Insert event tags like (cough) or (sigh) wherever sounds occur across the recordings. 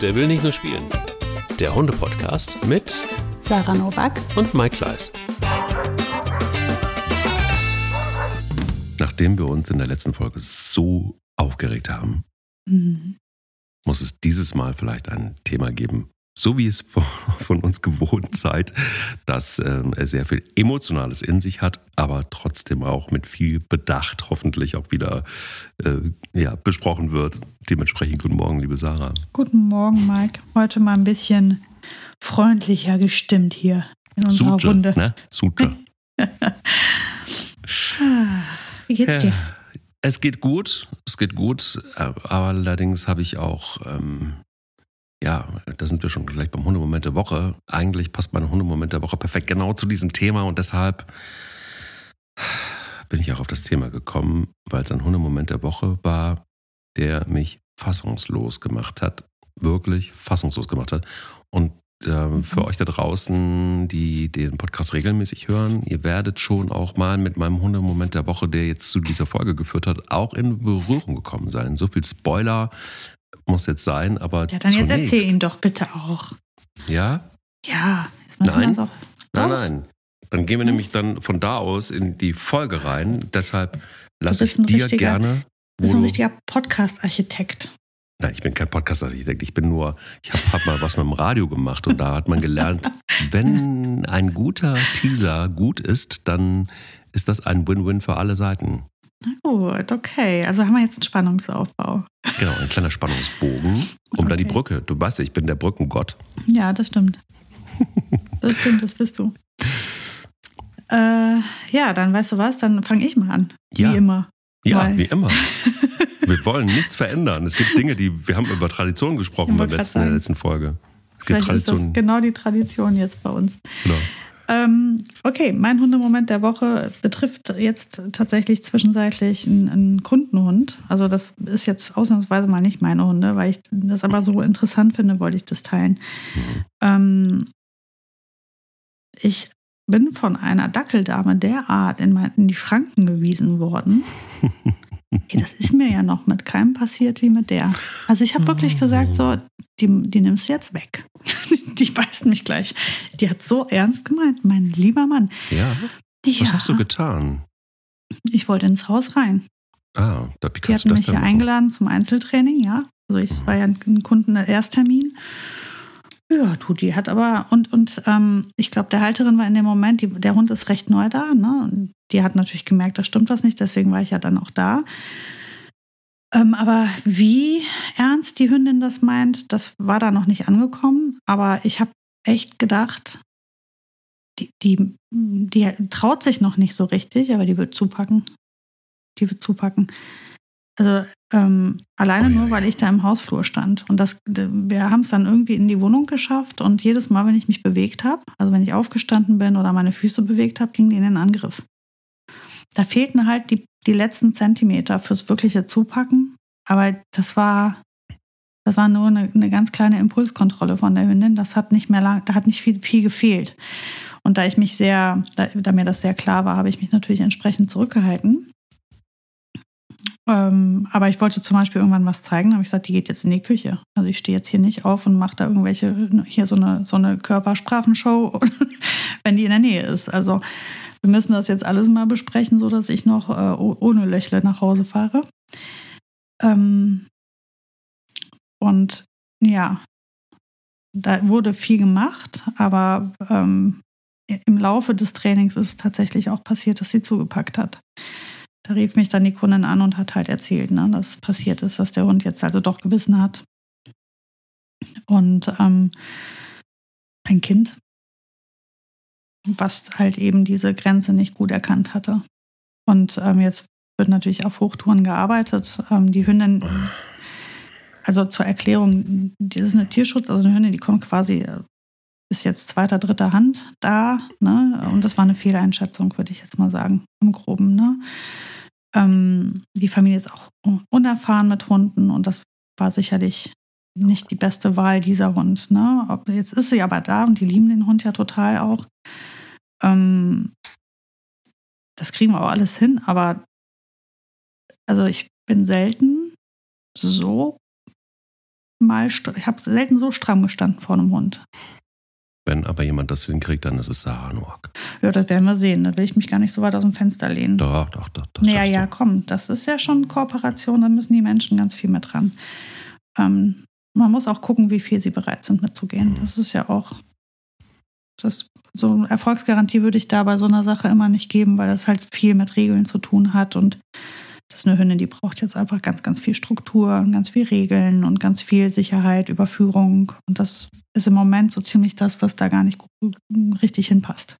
Der will nicht nur spielen. Der Hunde-Podcast mit Sarah Novak und Mike Kleiss. Nachdem wir uns in der letzten Folge so aufgeregt haben, Mhm. muss es dieses Mal vielleicht ein Thema geben, so wie es von (laughs) uns gewohnt seid, das ähm, sehr viel Emotionales in sich hat, aber trotzdem auch mit viel Bedacht hoffentlich auch wieder äh, ja, besprochen wird. Dementsprechend guten Morgen, liebe Sarah. Guten Morgen, Mike. Heute mal ein bisschen freundlicher gestimmt hier in unserer Suche, Runde. ne? Suche. (laughs) Wie geht's dir? Es geht gut, es geht gut, aber allerdings habe ich auch, ähm, ja, da sind wir schon gleich beim Hundemoment der Woche. Eigentlich passt mein Hundemoment der Woche perfekt genau zu diesem Thema und deshalb bin ich auch auf das Thema gekommen, weil es ein Hundemoment der Woche war, der mich fassungslos gemacht hat, wirklich fassungslos gemacht hat. Und ähm, für euch da draußen, die den Podcast regelmäßig hören, ihr werdet schon auch mal mit meinem Hundemoment der Woche, der jetzt zu dieser Folge geführt hat, auch in Berührung gekommen sein. So viel Spoiler muss jetzt sein, aber Ja, dann jetzt zunächst, erzähl ihn doch bitte auch. Ja? Ja, ist manchmal Nein. so. Nein, nein. Dann gehen wir nämlich dann von da aus in die Folge rein. Deshalb lasse ich dir gerne. Du bist ein richtiger Podcast-Architekt. Nein, ich bin kein Podcast-Architekt. Ich bin nur, ich habe hab mal was mit dem Radio gemacht und da hat man gelernt, (laughs) wenn ein guter Teaser gut ist, dann ist das ein Win-Win für alle Seiten. Na gut, okay. Also haben wir jetzt einen Spannungsaufbau. Genau, ein kleiner Spannungsbogen, um dann die Okay. Brücke. Du weißt ich bin der Brückengott. Ja, das stimmt. Das stimmt, das bist du. Äh, ja, dann weißt du was, dann fange ich mal an. Ja. Wie immer. Ja, Weil- wie immer. (laughs) Wir wollen nichts verändern. Es gibt Dinge, die wir haben über Tradition gesprochen beim letzten, in der letzten Folge. Es gibt Vielleicht ist das Traditionen. genau die Tradition jetzt bei uns. Genau. Ähm, okay, mein Hundemoment der Woche betrifft jetzt tatsächlich zwischenzeitlich einen, einen Kundenhund. Also das ist jetzt ausnahmsweise mal nicht meine Hunde, weil ich das aber so interessant finde, wollte ich das teilen. Ähm, ich bin von einer Dackeldame derart in, mein, in die Schranken gewiesen worden. (laughs) Ey, das ist mir ja noch mit keinem passiert wie mit der. Also ich habe wirklich gesagt, so, die, die nimmst du jetzt weg. (laughs) die beißt mich gleich. Die hat so ernst gemeint, mein lieber Mann. Ja, Ja, was hast du getan? ich wollte ins Haus rein. Ah, da, wie Die kannst hatten du das mich hier machen? eingeladen zum Einzeltraining, ja. Also ich war ja ein Kunden Ersttermin. Ja, du, die hat aber, und, und ähm, ich glaube, der Halterin war in dem Moment, die, der Hund ist recht neu da, ne? Und die hat natürlich gemerkt, da stimmt was nicht, deswegen war ich ja dann auch da. Ähm, aber wie ernst die Hündin das meint, das war da noch nicht angekommen. Aber ich habe echt gedacht, die, die, die traut sich noch nicht so richtig, aber die wird zupacken. Die wird zupacken. Also ähm, alleine Ui, nur, ui, weil ich da im Hausflur stand. Und das, wir haben es dann irgendwie in die Wohnung geschafft und jedes Mal, wenn ich mich bewegt habe, also wenn ich aufgestanden bin oder meine Füße bewegt habe, ging die in den Angriff. Da fehlten halt die, die letzten Zentimeter fürs wirkliche Zupacken. Aber das war, das war nur eine, eine ganz kleine Impulskontrolle von der Hündin. Das hat nicht mehr lang, da hat nicht viel, viel gefehlt. Und da ich mich sehr, da, da mir das sehr klar war, habe ich mich natürlich entsprechend zurückgehalten. Ähm, aber ich wollte zum Beispiel irgendwann was zeigen, habe ich gesagt, die geht jetzt in die Küche. Also ich stehe jetzt hier nicht auf und mache da irgendwelche, hier so eine, so eine Körpersprachenshow, (laughs) wenn die in der Nähe ist. Also wir müssen das jetzt alles mal besprechen, so dass ich noch äh, oh- ohne Löchle nach Hause fahre. Ähm, und ja, da wurde viel gemacht, aber ähm, im Laufe des Trainings ist es tatsächlich auch passiert, dass sie zugepackt hat. Da rief mich dann die Kundin an und hat halt erzählt, ne, dass passiert ist, dass der Hund jetzt also doch gebissen hat. Und ähm, ein Kind, was halt eben diese Grenze nicht gut erkannt hatte. Und ähm, jetzt wird natürlich auf Hochtouren gearbeitet. Ähm, die Hündin, also zur Erklärung, das ist eine Tierschutz, also eine Hündin, die kommt quasi, äh, ist jetzt zweiter, dritter Hand da. Ne? Und das war eine Fehleinschätzung, würde ich jetzt mal sagen, im Groben. Ne? Ähm, die Familie ist auch unerfahren mit Hunden und das war sicherlich nicht die beste Wahl dieser Hund. Ne? Jetzt ist sie aber da und die lieben den Hund ja total auch. Ähm, das kriegen wir auch alles hin, aber also ich bin selten so mal, ich habe selten so stramm gestanden vor einem Hund. Wenn aber jemand das hinkriegt, dann ist es Sarah Noack. Ja, das werden wir sehen. Da will ich mich gar nicht so weit aus dem Fenster lehnen. Doch, doch, doch. doch naja, ja, komm, das ist ja schon Kooperation, da müssen die Menschen ganz viel mit dran. Ähm, man muss auch gucken, wie viel sie bereit sind mitzugehen. Das ist ja auch, das, so eine Erfolgsgarantie würde ich da bei so einer Sache immer nicht geben, weil das halt viel mit Regeln zu tun hat und das ist eine Hündin, die braucht jetzt einfach ganz, ganz viel Struktur, ganz viel Regeln und ganz viel Sicherheit, Überführung. Und das ist im Moment so ziemlich das, was da gar nicht richtig hinpasst.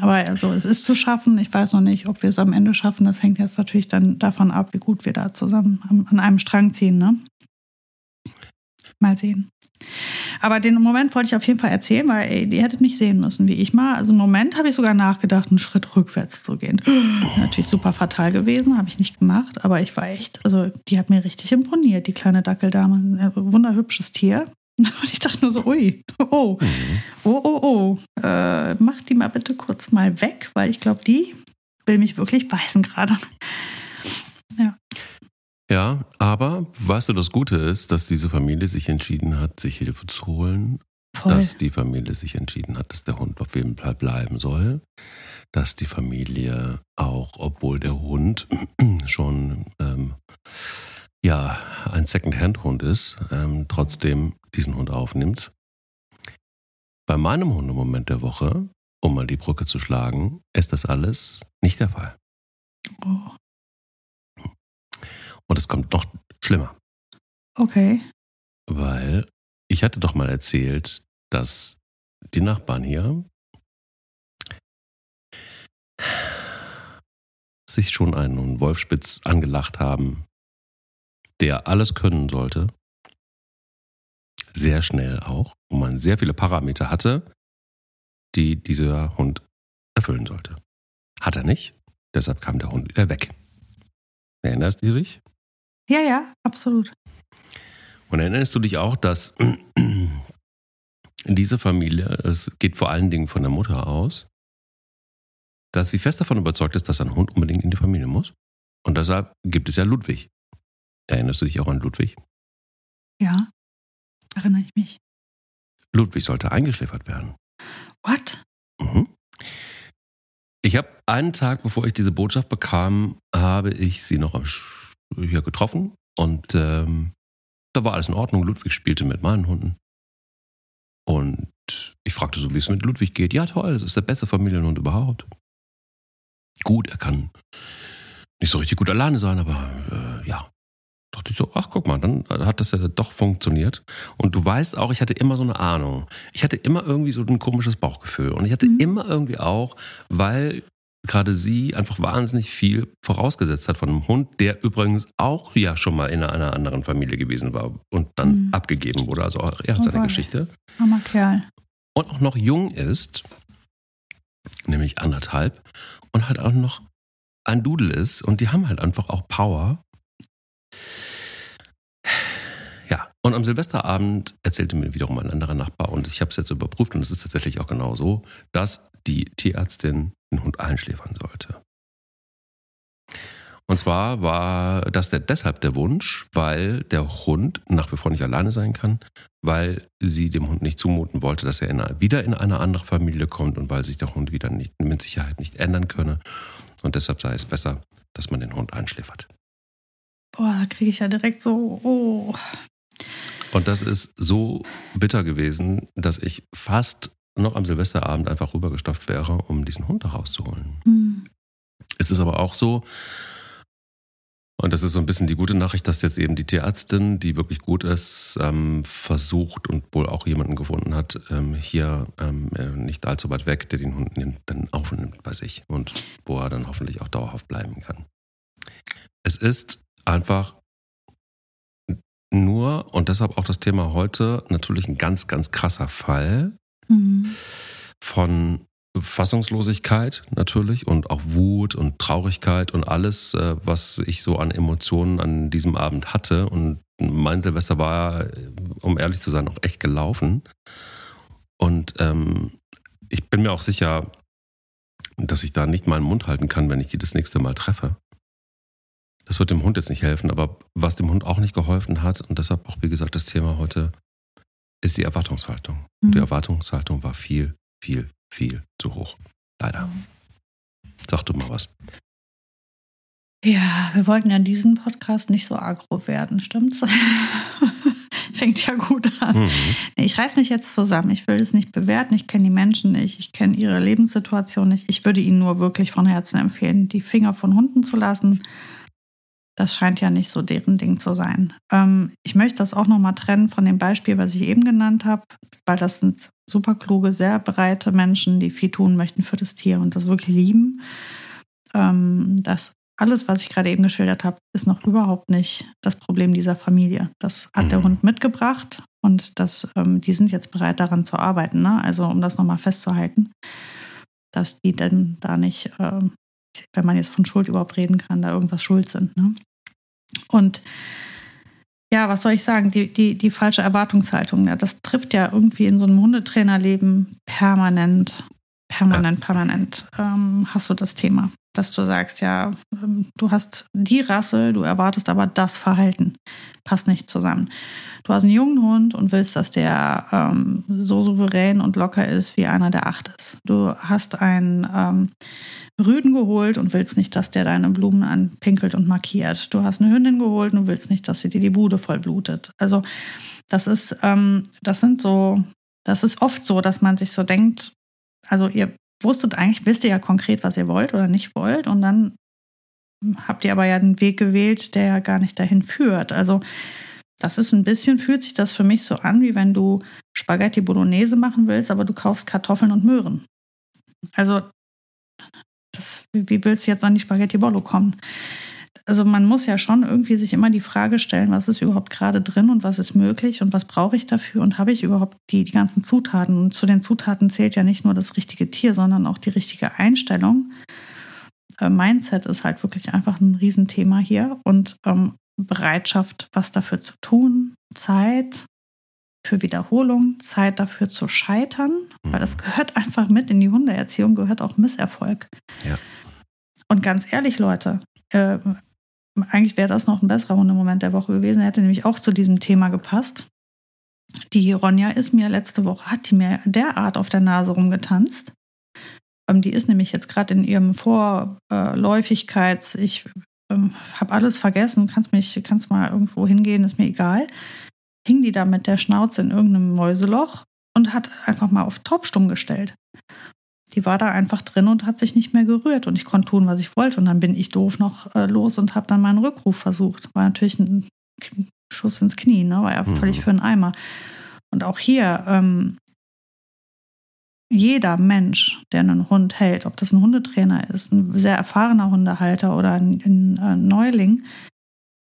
Aber also es ist zu schaffen. Ich weiß noch nicht, ob wir es am Ende schaffen. Das hängt jetzt natürlich dann davon ab, wie gut wir da zusammen an einem Strang ziehen. Ne? Mal sehen. Aber den Moment wollte ich auf jeden Fall erzählen, weil ey, ihr hättet mich sehen müssen, wie ich mal. Also im Moment habe ich sogar nachgedacht, einen Schritt rückwärts zu gehen. Natürlich super fatal gewesen, habe ich nicht gemacht, aber ich war echt, also die hat mir richtig imponiert, die kleine Dackeldame. Ein wunderhübsches Tier. (laughs) Und ich dachte nur so, ui, oh, mhm. oh, oh, oh, äh, mach die mal bitte kurz mal weg, weil ich glaube, die will mich wirklich beißen gerade. Ja. Ja, aber weißt du, das Gute ist, dass diese Familie sich entschieden hat, sich Hilfe zu holen. Voll. Dass die Familie sich entschieden hat, dass der Hund auf jeden Fall bleiben soll. Dass die Familie auch, obwohl der Hund (clears throat) schon ähm, ja ein Second-Hand-Hund ist, ähm, trotzdem diesen Hund aufnimmt. Bei meinem Hundemoment der Woche, um mal die Brücke zu schlagen, ist das alles nicht der Fall. Oh. Und es kommt noch schlimmer. Okay. Weil ich hatte doch mal erzählt, dass die Nachbarn hier sich schon einen Wolfspitz angelacht haben, der alles können sollte. Sehr schnell auch, wo man sehr viele Parameter hatte, die dieser Hund erfüllen sollte. Hat er nicht, deshalb kam der Hund wieder weg. Erinnerst du dich? Ja, ja, absolut. Und erinnerst du dich auch, dass diese Familie, es geht vor allen Dingen von der Mutter aus, dass sie fest davon überzeugt ist, dass ein Hund unbedingt in die Familie muss. Und deshalb gibt es ja Ludwig. Erinnerst du dich auch an Ludwig? Ja, erinnere ich mich. Ludwig sollte eingeschläfert werden. What? Mhm. Ich habe einen Tag, bevor ich diese Botschaft bekam, habe ich sie noch am hier getroffen und ähm, da war alles in Ordnung. Ludwig spielte mit meinen Hunden. Und ich fragte so, wie es mit Ludwig geht. Ja, toll, es ist der beste Familienhund überhaupt. Gut, er kann nicht so richtig gut alleine sein, aber äh, ja. Dachte ich so, ach guck mal, dann hat das ja doch funktioniert. Und du weißt auch, ich hatte immer so eine Ahnung. Ich hatte immer irgendwie so ein komisches Bauchgefühl. Und ich hatte mhm. immer irgendwie auch, weil gerade sie einfach wahnsinnig viel vorausgesetzt hat von einem Hund, der übrigens auch ja schon mal in einer anderen Familie gewesen war und dann mhm. abgegeben wurde. Also auch er hat oh seine Gott. Geschichte. Armer Kerl. Und auch noch jung ist, nämlich anderthalb, und halt auch noch ein Dudel ist und die haben halt einfach auch Power. Und am Silvesterabend erzählte mir wiederum ein anderer Nachbar und ich habe es jetzt überprüft und es ist tatsächlich auch genau so, dass die Tierärztin den Hund einschläfern sollte. Und zwar war das der, deshalb der Wunsch, weil der Hund nach wie vor nicht alleine sein kann, weil sie dem Hund nicht zumuten wollte, dass er in wieder in eine andere Familie kommt und weil sich der Hund wieder nicht, mit Sicherheit nicht ändern könne. Und deshalb sei es besser, dass man den Hund einschläfert. Boah, da kriege ich ja direkt so, oh. Und das ist so bitter gewesen, dass ich fast noch am Silvesterabend einfach rübergestopft wäre, um diesen Hund da rauszuholen. Mhm. Es ist aber auch so, und das ist so ein bisschen die gute Nachricht, dass jetzt eben die Tierärztin, die wirklich gut ist, ähm, versucht und wohl auch jemanden gefunden hat, ähm, hier ähm, äh, nicht allzu weit weg, der den Hund dann aufnimmt bei sich und wo er dann hoffentlich auch dauerhaft bleiben kann. Es ist einfach nur, und deshalb auch das Thema heute, natürlich ein ganz, ganz krasser Fall, Mhm. Von Fassungslosigkeit natürlich und auch Wut und Traurigkeit und alles, äh, was ich so an Emotionen an diesem Abend hatte. Und mein Silvester war, um ehrlich zu sein, auch echt gelaufen. Und ähm, ich bin mir auch sicher, dass ich da nicht meinen Mund halten kann, wenn ich die das nächste Mal treffe. Das wird dem Hund jetzt nicht helfen, aber was dem Hund auch nicht geholfen hat, und deshalb auch, wie gesagt, das Thema heute, ist die Erwartungshaltung. Mhm. Die Erwartungshaltung war viel, viel, viel zu hoch. Leider. Sag du mal was. Ja, wir wollten ja in diesem Podcast nicht so agro werden, stimmt's? (laughs) Fängt ja gut an. Mhm. Ich reiß mich jetzt zusammen. Ich will es nicht bewerten. Ich kenne die Menschen nicht. Ich kenne ihre Lebenssituation nicht. Ich würde ihnen nur wirklich von Herzen empfehlen, die Finger von Hunden zu lassen das scheint ja nicht so deren Ding zu sein. Ähm, ich möchte das auch nochmal trennen von dem Beispiel, was ich eben genannt habe, weil das sind super kluge, sehr breite Menschen, die viel tun möchten für das Tier und das wirklich lieben. Ähm, das alles, was ich gerade eben geschildert habe, ist noch überhaupt nicht das Problem dieser Familie. Das hat der mhm. Hund mitgebracht und das, ähm, die sind jetzt bereit, daran zu arbeiten. Ne? Also um das nochmal festzuhalten, dass die denn da nicht ähm, wenn man jetzt von Schuld überhaupt reden kann, da irgendwas schuld sind. Ne? Und ja, was soll ich sagen? Die, die, die falsche Erwartungshaltung, ja, das trifft ja irgendwie in so einem Hundetrainerleben permanent, permanent, ja. permanent ähm, hast du das Thema, dass du sagst, ja, ähm, du hast die Rasse, du erwartest aber das Verhalten. Passt nicht zusammen. Du hast einen jungen Hund und willst, dass der ähm, so souverän und locker ist, wie einer, der acht ist. Du hast einen ähm, Rüden geholt und willst nicht, dass der deine Blumen anpinkelt und markiert. Du hast eine Hündin geholt und willst nicht, dass sie dir die Bude voll blutet. Also das ist, ähm, das sind so, das ist oft so, dass man sich so denkt, also ihr wusstet eigentlich, wisst ihr ja konkret, was ihr wollt oder nicht wollt und dann habt ihr aber ja einen Weg gewählt, der ja gar nicht dahin führt. Also das ist ein bisschen, fühlt sich das für mich so an, wie wenn du Spaghetti Bolognese machen willst, aber du kaufst Kartoffeln und Möhren. Also das, wie willst du jetzt an die Spaghetti Bollo kommen? Also man muss ja schon irgendwie sich immer die Frage stellen, was ist überhaupt gerade drin und was ist möglich und was brauche ich dafür und habe ich überhaupt die, die ganzen Zutaten? Und zu den Zutaten zählt ja nicht nur das richtige Tier, sondern auch die richtige Einstellung. Äh, Mindset ist halt wirklich einfach ein Riesenthema hier und ähm, Bereitschaft, was dafür zu tun, Zeit, für Wiederholung, Zeit dafür zu scheitern, weil das mhm. gehört einfach mit in die Hundeerziehung, gehört auch Misserfolg. Ja. Und ganz ehrlich, Leute, äh, eigentlich wäre das noch ein besserer Hundemoment der Woche gewesen. Er hätte nämlich auch zu diesem Thema gepasst. Die Ronja ist mir letzte Woche, hat die mir derart auf der Nase rumgetanzt. Ähm, die ist nämlich jetzt gerade in ihrem Vorläufigkeits, ich ähm, habe alles vergessen, kannst mich, kannst mal irgendwo hingehen, ist mir egal hing die da mit der Schnauze in irgendeinem Mäuseloch und hat einfach mal auf Taubstumm gestellt. Die war da einfach drin und hat sich nicht mehr gerührt und ich konnte tun, was ich wollte. Und dann bin ich doof noch äh, los und habe dann meinen Rückruf versucht. War natürlich ein Schuss ins Knie, ne? war ja mhm. völlig für einen Eimer. Und auch hier, ähm, jeder Mensch, der einen Hund hält, ob das ein Hundetrainer ist, ein sehr erfahrener Hundehalter oder ein, ein, ein Neuling,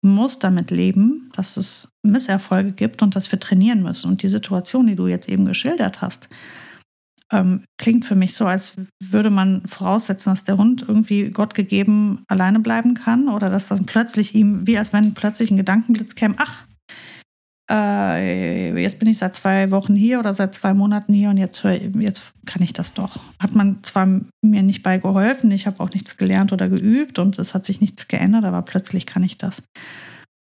muss damit leben, dass es Misserfolge gibt und dass wir trainieren müssen. Und die Situation, die du jetzt eben geschildert hast, ähm, klingt für mich so, als würde man voraussetzen, dass der Hund irgendwie Gott gegeben alleine bleiben kann oder dass dann plötzlich ihm, wie als wenn plötzlich ein Gedankenblitz käme, ach, äh, jetzt bin ich seit zwei Wochen hier oder seit zwei Monaten hier und jetzt, jetzt kann ich das doch. Hat man zwar mir nicht bei geholfen, ich habe auch nichts gelernt oder geübt und es hat sich nichts geändert, aber plötzlich kann ich das.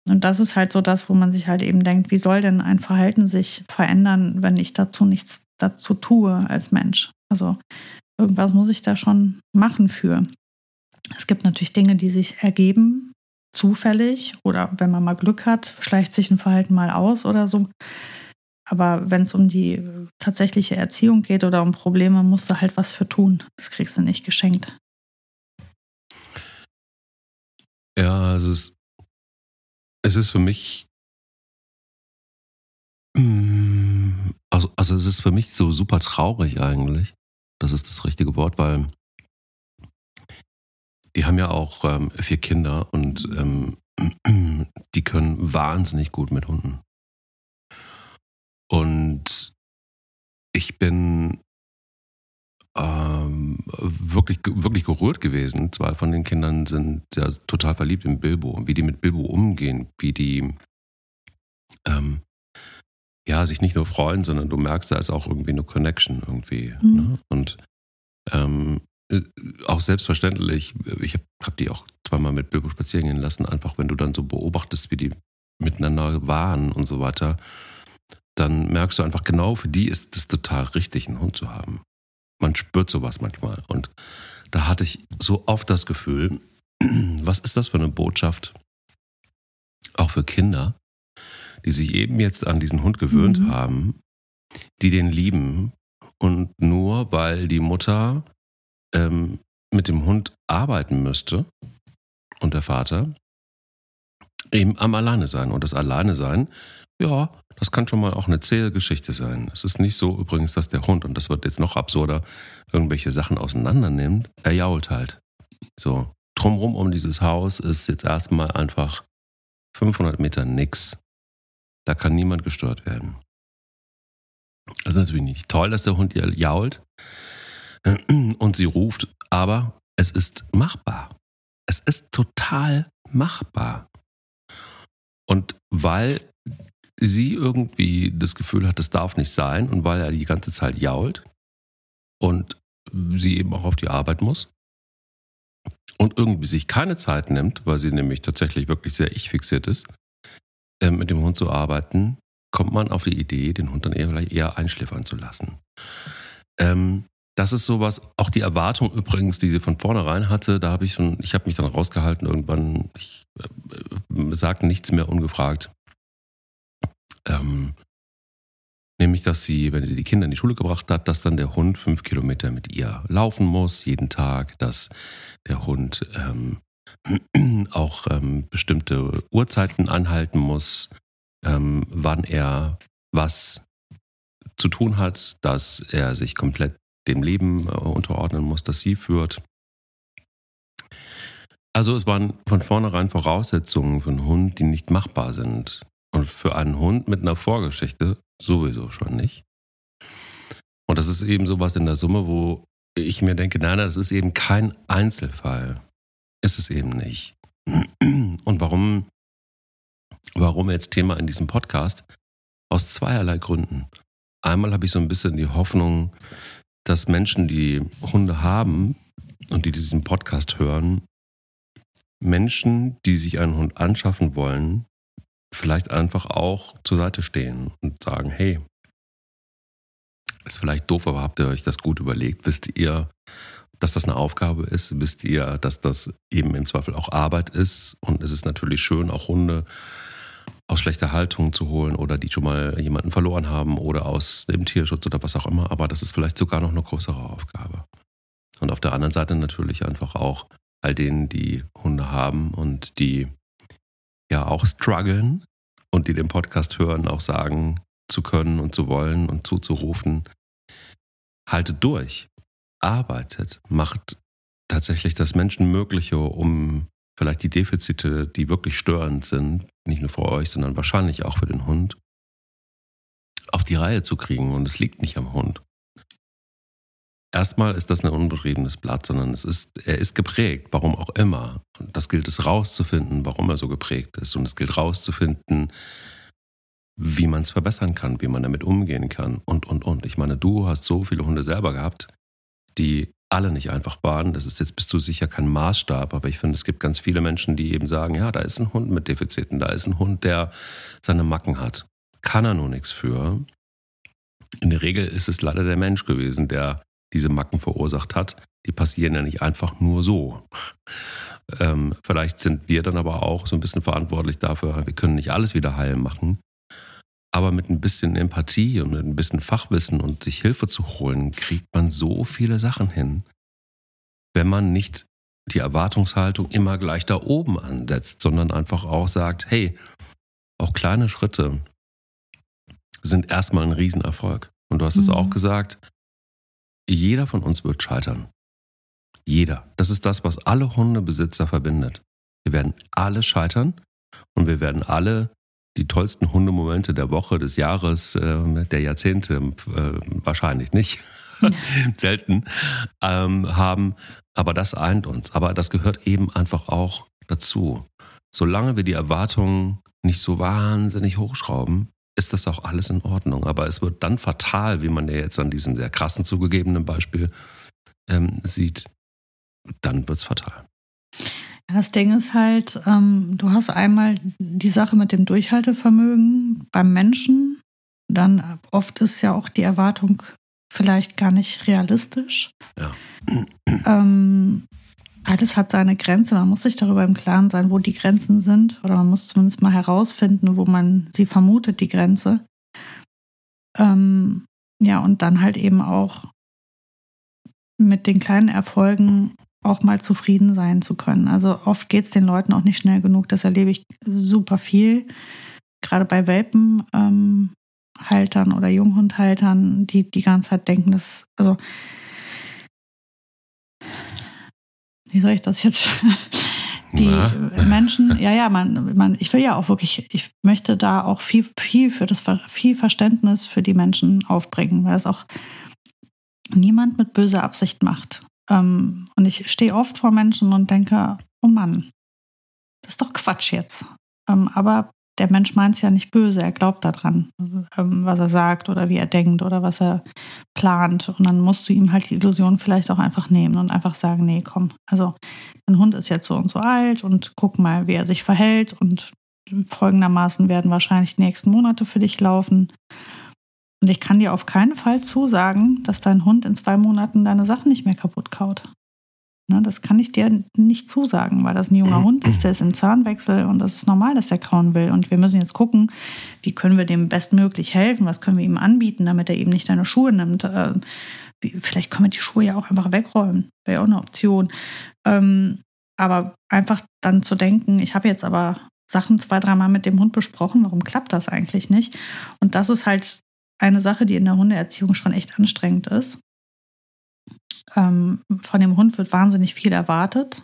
Und das ist halt so das, wo man sich halt eben denkt, wie soll denn ein Verhalten sich verändern, wenn ich dazu nichts dazu tue als Mensch? Also irgendwas muss ich da schon machen für. Es gibt natürlich Dinge, die sich ergeben, zufällig oder wenn man mal Glück hat, schleicht sich ein Verhalten mal aus oder so. Aber wenn es um die tatsächliche Erziehung geht oder um Probleme, musst du halt was für tun. Das kriegst du nicht geschenkt. Ja, also es, es ist für mich, mm, also, also es ist für mich so super traurig eigentlich. Das ist das richtige Wort, weil die haben ja auch ähm, vier Kinder und ähm, (clears throat) die können wahnsinnig gut mit Hunden. Und ich bin ähm, wirklich, wirklich gerührt gewesen. Zwei von den Kindern sind ja total verliebt in Bilbo wie die mit Bilbo umgehen, wie die ähm, ja, sich nicht nur freuen, sondern du merkst, da ist auch irgendwie eine Connection irgendwie. Mhm. Ne? Und ähm, äh, auch selbstverständlich, ich habe hab die auch zweimal mit Bilbo spazieren gehen lassen, einfach wenn du dann so beobachtest, wie die miteinander waren und so weiter, dann merkst du einfach genau, für die ist es total richtig, einen Hund zu haben. Man spürt sowas manchmal. Und da hatte ich so oft das Gefühl, (clears throat) was ist das für eine Botschaft, auch für Kinder, die sich eben jetzt an diesen Hund gewöhnt mhm. haben, die den lieben und nur weil die Mutter ähm, mit dem Hund arbeiten müsste und der Vater eben am Alleine sein. Und das Alleine sein, ja, das kann schon mal auch eine zähe Geschichte sein. Es ist nicht so übrigens, dass der Hund, und das wird jetzt noch absurder, irgendwelche Sachen auseinander nimmt. Er jault halt. So, drumrum um dieses Haus ist jetzt erstmal einfach 500 Meter nix. Da kann niemand gestört werden. Das ist natürlich nicht toll, dass der Hund ihr jault und sie ruft, aber es ist machbar. Es ist total machbar. Und weil sie irgendwie das Gefühl hat, das darf nicht sein und weil er die ganze Zeit jault und sie eben auch auf die Arbeit muss und irgendwie sich keine Zeit nimmt, weil sie nämlich tatsächlich wirklich sehr ich fixiert ist, äh, mit dem Hund zu arbeiten, kommt man auf die Idee, den Hund dann eher, eher einschläfern zu lassen. Ähm, das ist sowas, auch die Erwartung übrigens, die sie von vornherein hatte, da habe ich schon, ich habe mich dann rausgehalten irgendwann, ich äh, sagte nichts mehr ungefragt. Ähm, nämlich, dass sie, wenn sie die Kinder in die Schule gebracht hat, dass dann der Hund fünf Kilometer mit ihr laufen muss, jeden Tag, dass der Hund ähm, (clears throat) auch ähm, bestimmte Uhrzeiten anhalten muss, ähm, wann er was zu tun hat, dass er sich komplett dem Leben äh, unterordnen muss, das sie führt. Also es waren von vornherein Voraussetzungen für einen Hund, die nicht machbar sind. Und für einen Hund mit einer Vorgeschichte sowieso schon nicht. Und das ist eben sowas in der Summe, wo ich mir denke, nein, nein, das ist eben kein Einzelfall. Ist es eben nicht. Und warum, warum jetzt Thema in diesem Podcast? Aus zweierlei Gründen. Einmal habe ich so ein bisschen die Hoffnung, dass Menschen, die Hunde haben und die diesen Podcast hören, Menschen, die sich einen Hund anschaffen wollen, vielleicht einfach auch zur Seite stehen und sagen, hey, ist vielleicht doof, aber habt ihr euch das gut überlegt? Wisst ihr, dass das eine Aufgabe ist? Wisst ihr, dass das eben im Zweifel auch Arbeit ist? Und es ist natürlich schön, auch Hunde aus schlechter Haltung zu holen oder die schon mal jemanden verloren haben oder aus dem Tierschutz oder was auch immer. Aber das ist vielleicht sogar noch eine größere Aufgabe. Und auf der anderen Seite natürlich einfach auch all denen, die Hunde haben und die ja auch strugglen und die den Podcast hören, auch sagen zu können und zu wollen und zuzurufen, haltet durch, arbeitet, macht tatsächlich das Menschenmögliche, um vielleicht die Defizite, die wirklich störend sind, nicht nur für euch, sondern wahrscheinlich auch für den Hund, auf die Reihe zu kriegen. Und es liegt nicht am Hund. Erstmal ist das ein unbeschriebenes Blatt, sondern es ist, er ist geprägt, warum auch immer. Und das gilt es rauszufinden, warum er so geprägt ist. Und es gilt rauszufinden, wie man es verbessern kann, wie man damit umgehen kann und, und, und. Ich meine, du hast so viele Hunde selber gehabt, die alle nicht einfach waren. Das ist jetzt bist du sicher kein Maßstab, aber ich finde, es gibt ganz viele Menschen, die eben sagen, ja, da ist ein Hund mit Defiziten, da ist ein Hund, der seine Macken hat. Kann er nur nichts für. In der Regel ist es leider der Mensch gewesen, der diese Macken verursacht hat. Die passieren ja nicht einfach nur so. Ähm, vielleicht sind wir dann aber auch so ein bisschen verantwortlich dafür, wir können nicht alles wieder heil machen. Aber mit ein bisschen Empathie und mit ein bisschen Fachwissen und sich Hilfe zu holen, kriegt man so viele Sachen hin. Wenn man nicht die Erwartungshaltung immer gleich da oben ansetzt, sondern einfach auch sagt, hey, auch kleine Schritte sind erstmal ein Riesenerfolg. Und du hast mhm. es auch gesagt, jeder von uns wird scheitern. Jeder. Das ist das, was alle Hundebesitzer verbindet. Wir werden alle scheitern und wir werden alle die tollsten Hundemomente der Woche, des Jahres, äh, der Jahrzehnte, äh, wahrscheinlich nicht, (laughs) selten, ähm, haben. Aber das eint uns. Aber das gehört eben einfach auch dazu. Solange wir die Erwartungen nicht so wahnsinnig hochschrauben, ist das auch alles in Ordnung. Aber es wird dann fatal, wie man ja jetzt an diesem sehr krassen zugegebenen Beispiel ähm, sieht, dann wird es fatal. Das Ding ist halt, ähm, du hast einmal die Sache mit dem Durchhaltevermögen beim Menschen, dann oft ist ja auch die Erwartung vielleicht gar nicht realistisch. Ja. Ähm, alles hat seine Grenze. Man muss sich darüber im Klaren sein, wo die Grenzen sind. Oder man muss zumindest mal herausfinden, wo man sie vermutet, die Grenze. Ähm, ja, und dann halt eben auch mit den kleinen Erfolgen auch mal zufrieden sein zu können. Also oft geht es den Leuten auch nicht schnell genug. Das erlebe ich super viel. Gerade bei Welpenhaltern ähm, oder Junghundhaltern, die die ganze Zeit denken, dass, also wie soll ich das jetzt? (laughs) Die Na. Menschen, ja, ja, man, man, ich will ja auch wirklich, ich möchte da auch viel, viel für das, viel Verständnis für die Menschen aufbringen, weil es auch niemand mit böser Absicht macht. Ähm, und ich stehe oft vor Menschen und denke, oh Mann, das ist doch Quatsch jetzt. Ähm, aber der Mensch meint es ja nicht böse, er glaubt daran, ähm, was er sagt oder wie er denkt oder was er plant. Und dann musst du ihm halt die Illusion vielleicht auch einfach nehmen und einfach sagen, nee, komm, also dein Hund ist jetzt so und so alt und guck mal, wie er sich verhält und folgendermaßen werden wahrscheinlich die nächsten Monate für dich laufen. Und ich kann dir auf keinen Fall zusagen, dass dein Hund in zwei Monaten deine Sachen nicht mehr kaputt kaut. Ne, das kann ich dir nicht zusagen, weil das ein junger Hund ist, der ist im Zahnwechsel und das ist normal, dass er kauen will. Und wir müssen jetzt gucken, wie können wir dem bestmöglich helfen, was können wir ihm anbieten, damit er eben nicht deine Schuhe nimmt. Äh, vielleicht können wir die Schuhe ja auch einfach wegräumen, wäre ja auch eine Option. Ähm, aber einfach dann zu denken, ich habe jetzt aber Sachen zwei, dreimal mit dem Hund besprochen, warum klappt das eigentlich nicht? Und das ist halt eine Sache, die in der Hundeerziehung schon echt anstrengend ist. Ähm, von dem Hund wird wahnsinnig viel erwartet,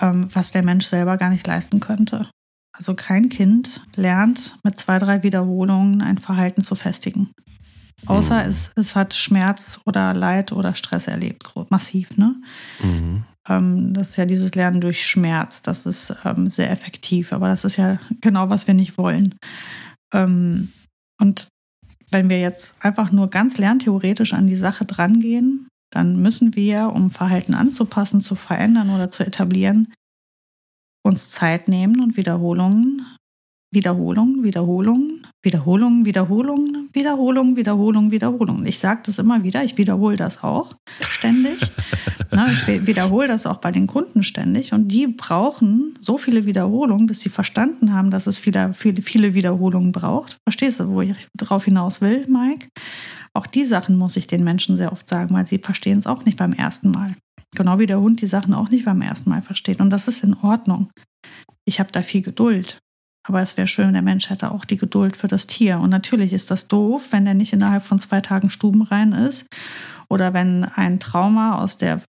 ähm, was der Mensch selber gar nicht leisten könnte. Also kein Kind lernt mit zwei, drei Wiederholungen ein Verhalten zu festigen. Außer mhm. es, es hat Schmerz oder Leid oder Stress erlebt, massiv. Ne? Mhm. Ähm, das ist ja dieses Lernen durch Schmerz. Das ist ähm, sehr effektiv, aber das ist ja genau, was wir nicht wollen. Ähm, und wenn wir jetzt einfach nur ganz lerntheoretisch an die Sache drangehen, dann müssen wir, um Verhalten anzupassen, zu verändern oder zu etablieren, uns Zeit nehmen und Wiederholungen, Wiederholungen, Wiederholungen, Wiederholungen, Wiederholungen, Wiederholungen, Wiederholungen, Wiederholungen. Ich sage das immer wieder, ich wiederhole das auch ständig. (laughs) Na, ich wiederhole das auch bei den Kunden ständig und die brauchen so viele Wiederholungen, bis sie verstanden haben, dass es viele, viele, viele Wiederholungen braucht. Verstehst du, wo ich drauf hinaus will, Mike? Auch die Sachen muss ich den Menschen sehr oft sagen, weil sie verstehen es auch nicht beim ersten Mal. Genau wie der Hund die Sachen auch nicht beim ersten Mal versteht. Und das ist in Ordnung. Ich habe da viel Geduld. Aber es wäre schön, der Mensch hätte auch die Geduld für das Tier. Und natürlich ist das doof, wenn der nicht innerhalb von zwei Tagen stubenrein ist. Oder wenn ein Trauma aus der,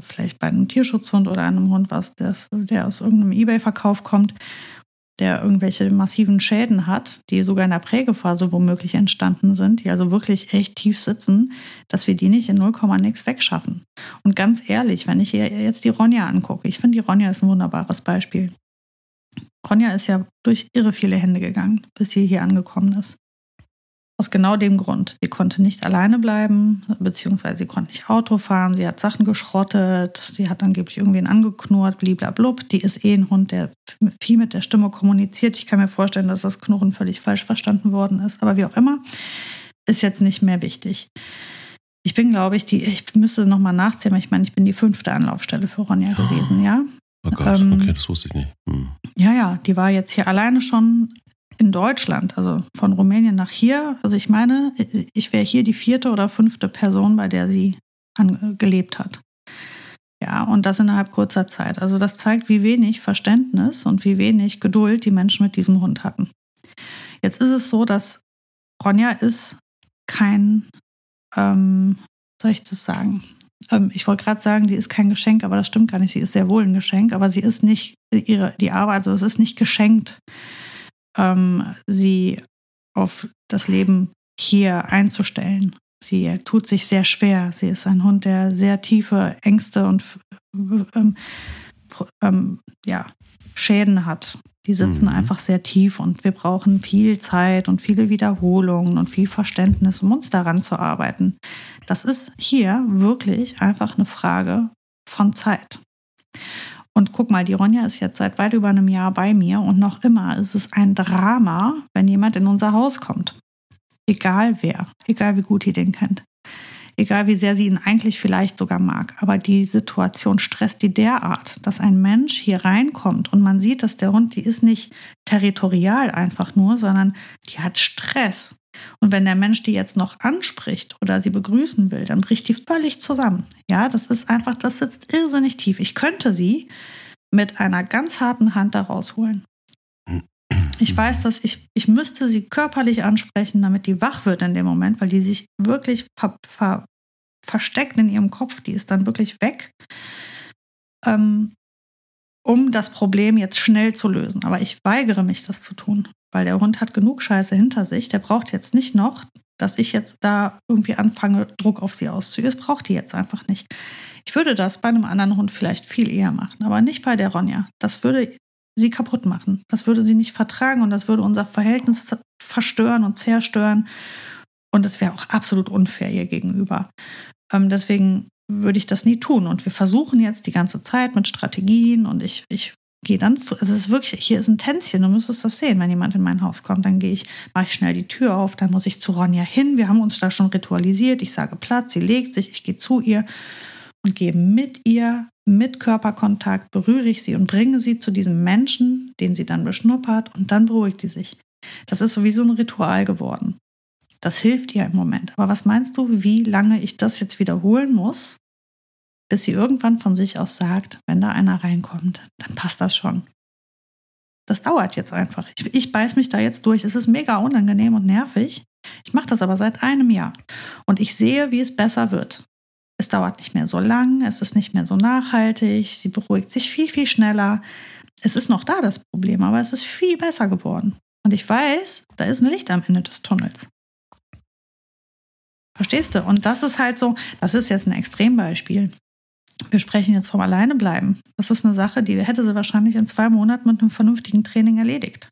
vielleicht bei einem Tierschutzhund oder einem Hund, was der, aus irgendeinem Ebay-Verkauf kommt, der irgendwelche massiven Schäden hat, die sogar in der Prägephase womöglich entstanden sind, die also wirklich echt tief sitzen, dass wir die nicht in 0, nix wegschaffen. Und ganz ehrlich, wenn ich jetzt die Ronja angucke, ich finde, die Ronja ist ein wunderbares Beispiel. Ronja ist ja durch irre viele Hände gegangen, bis sie hier angekommen ist. Aus genau dem Grund. Sie konnte nicht alleine bleiben, beziehungsweise sie konnte nicht Auto fahren, sie hat Sachen geschrottet, sie hat angeblich irgendwen angeknurrt, bliblablub. Die ist eh ein Hund, der viel mit der Stimme kommuniziert. Ich kann mir vorstellen, dass das Knurren völlig falsch verstanden worden ist. Aber wie auch immer, ist jetzt nicht mehr wichtig. Ich bin, glaube ich, die, ich müsste nochmal nachzählen, ich meine, ich bin die fünfte Anlaufstelle für Ronja gewesen, ja. Oh Gott, ähm, okay, das wusste ich nicht. Hm. Ja, ja, die war jetzt hier alleine schon in Deutschland, also von Rumänien nach hier. Also ich meine, ich wäre hier die vierte oder fünfte Person, bei der sie gelebt hat. Ja, und das innerhalb kurzer Zeit. Also das zeigt, wie wenig Verständnis und wie wenig Geduld die Menschen mit diesem Hund hatten. Jetzt ist es so, dass Ronja ist kein, ähm, soll ich das sagen? Ähm, ich wollte gerade sagen, die ist kein Geschenk, aber das stimmt gar nicht. Sie ist sehr wohl ein Geschenk, aber sie ist nicht ihre, die Arbeit, also es ist nicht geschenkt, ähm, sie auf das Leben hier einzustellen. Sie tut sich sehr schwer. Sie ist ein Hund, der sehr tiefe Ängste und ähm, ähm, ja, Schäden hat. Die sitzen mhm. einfach sehr tief und wir brauchen viel Zeit und viele Wiederholungen und viel Verständnis, um uns daran zu arbeiten. Das ist hier wirklich einfach eine Frage von Zeit. Und guck mal, die Ronja ist jetzt seit weit über einem Jahr bei mir und noch immer ist es ein Drama, wenn jemand in unser Haus kommt. Egal wer, egal wie gut ihr den kennt. Egal wie sehr sie ihn eigentlich vielleicht sogar mag. Aber die Situation stresst die derart, dass ein Mensch hier reinkommt und man sieht, dass der Hund, die ist nicht territorial einfach nur, sondern die hat Stress. Und wenn der Mensch die jetzt noch anspricht oder sie begrüßen will, dann bricht die völlig zusammen. Ja, das ist einfach, das sitzt irrsinnig tief. Ich könnte sie mit einer ganz harten Hand da rausholen. Ich weiß, dass ich, ich müsste sie körperlich ansprechen, damit die wach wird in dem Moment, weil die sich wirklich ver, ver, versteckt in ihrem Kopf. Die ist dann wirklich weg, ähm, um das Problem jetzt schnell zu lösen. Aber ich weigere mich, das zu tun weil der Hund hat genug Scheiße hinter sich. Der braucht jetzt nicht noch, dass ich jetzt da irgendwie anfange, Druck auf sie auszuüben. Das braucht die jetzt einfach nicht. Ich würde das bei einem anderen Hund vielleicht viel eher machen, aber nicht bei der Ronja. Das würde sie kaputt machen. Das würde sie nicht vertragen und das würde unser Verhältnis verstören und zerstören. Und das wäre auch absolut unfair ihr gegenüber. Ähm, deswegen würde ich das nie tun. Und wir versuchen jetzt die ganze Zeit mit Strategien und ich, ich gehe dann zu, also es ist wirklich, hier ist ein Tänzchen, du müsstest das sehen, wenn jemand in mein Haus kommt, dann gehe ich, mache ich schnell die Tür auf, dann muss ich zu Ronja hin, wir haben uns da schon ritualisiert, ich sage Platz, sie legt sich, ich gehe zu ihr und gehe mit ihr, mit Körperkontakt, berühre ich sie und bringe sie zu diesem Menschen, den sie dann beschnuppert und dann beruhigt die sich. Das ist sowieso ein Ritual geworden. Das hilft ihr im Moment. Aber was meinst du, wie lange ich das jetzt wiederholen muss, bis sie irgendwann von sich aus sagt, wenn da einer reinkommt, dann passt das schon. Das dauert jetzt einfach. Ich, ich beiß mich da jetzt durch. Es ist mega unangenehm und nervig. Ich mache das aber seit einem Jahr. Und ich sehe, wie es besser wird. Es dauert nicht mehr so lang, es ist nicht mehr so nachhaltig, sie beruhigt sich viel, viel schneller. Es ist noch da, das Problem, aber es ist viel besser geworden. Und ich weiß, da ist ein Licht am Ende des Tunnels. Verstehst du? Und das ist halt so, das ist jetzt ein Extrembeispiel. Wir sprechen jetzt vom Alleinebleiben. Das ist eine Sache, die hätte sie wahrscheinlich in zwei Monaten mit einem vernünftigen Training erledigt.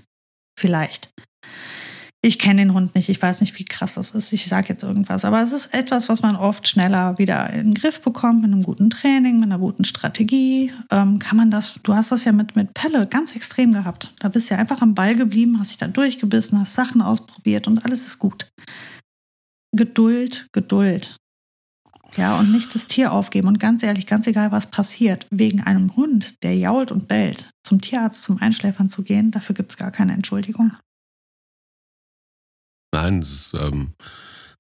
Vielleicht. Ich kenne den Hund nicht, ich weiß nicht, wie krass das ist. Ich sage jetzt irgendwas. Aber es ist etwas, was man oft schneller wieder in den Griff bekommt, mit einem guten Training, mit einer guten Strategie. Ähm, kann man das, du hast das ja mit, mit Pelle ganz extrem gehabt. Da bist du ja einfach am Ball geblieben, hast dich da durchgebissen, hast Sachen ausprobiert und alles ist gut. Geduld, Geduld. Ja, und nicht das Tier aufgeben. Und ganz ehrlich, ganz egal, was passiert, wegen einem Hund, der jault und bellt, zum Tierarzt, zum Einschläfern zu gehen, dafür gibt es gar keine Entschuldigung. Nein, es ist, ähm,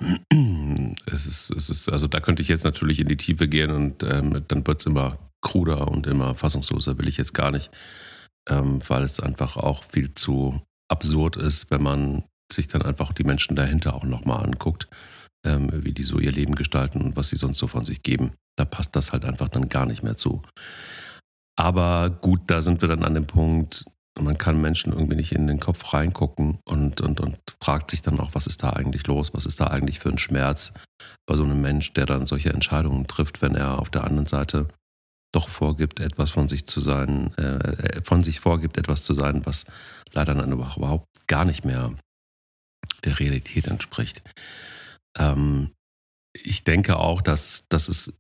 (clears throat) es ist, es ist, also da könnte ich jetzt natürlich in die Tiefe gehen und ähm, dann wird es immer kruder und immer fassungsloser, will ich jetzt gar nicht, ähm, weil es einfach auch viel zu absurd ist, wenn man sich dann einfach die Menschen dahinter auch nochmal anguckt ähm, wie die so ihr Leben gestalten und was sie sonst so von sich geben. Da passt das halt einfach dann gar nicht mehr zu. Aber gut, da sind wir dann an dem Punkt, man kann Menschen irgendwie nicht in den Kopf reingucken und, und, und fragt sich dann auch, was ist da eigentlich los, was ist da eigentlich für ein Schmerz bei so einem Mensch, der dann solche Entscheidungen trifft, wenn er auf der anderen Seite doch vorgibt, etwas von sich zu sein, äh, von sich vorgibt, etwas zu sein, was leider dann überhaupt gar nicht mehr der Realität entspricht. Ähm, ich denke auch, dass, dass es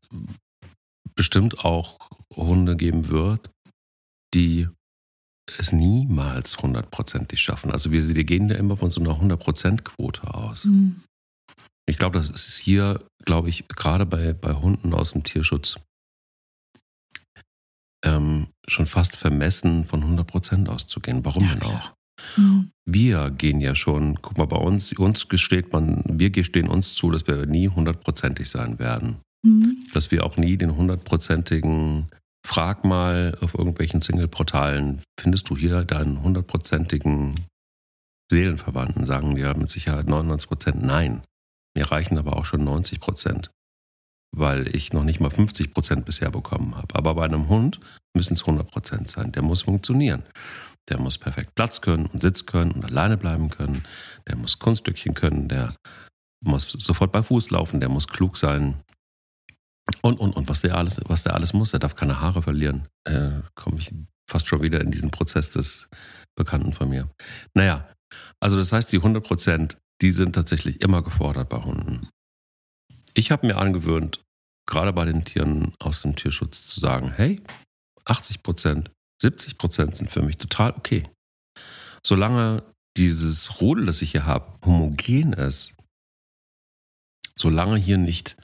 bestimmt auch Hunde geben wird, die es niemals hundertprozentig schaffen. Also wir, wir gehen ja immer von so einer 100%-Quote aus. Mhm. Ich glaube, das ist hier, glaube ich, gerade bei, bei Hunden aus dem Tierschutz ähm, schon fast vermessen, von 100% auszugehen. Warum ja, denn auch? Mhm. Wir gehen ja schon, guck mal, bei uns, uns gesteht man, wir gestehen uns zu, dass wir nie hundertprozentig sein werden. Mhm. Dass wir auch nie den hundertprozentigen, frag mal auf irgendwelchen Single-Portalen, findest du hier deinen hundertprozentigen Seelenverwandten? Sagen ja mit Sicherheit 99 Prozent nein. Mir reichen aber auch schon 90 Prozent weil ich noch nicht mal 50 Prozent bisher bekommen habe. Aber bei einem Hund müssen es 100 Prozent sein. Der muss funktionieren. Der muss perfekt Platz können und Sitz können und alleine bleiben können. Der muss Kunststückchen können. Der muss sofort bei Fuß laufen. Der muss klug sein. Und, und, und was der alles, was der alles muss. Der darf keine Haare verlieren. Äh, Komme ich fast schon wieder in diesen Prozess des Bekannten von mir. Naja, also das heißt, die 100 Prozent, die sind tatsächlich immer gefordert bei Hunden. Ich habe mir angewöhnt, gerade bei den Tieren aus dem Tierschutz zu sagen, hey, 80 Prozent, 70 Prozent sind für mich total okay. Solange dieses Rudel, das ich hier habe, homogen ist, solange hier nicht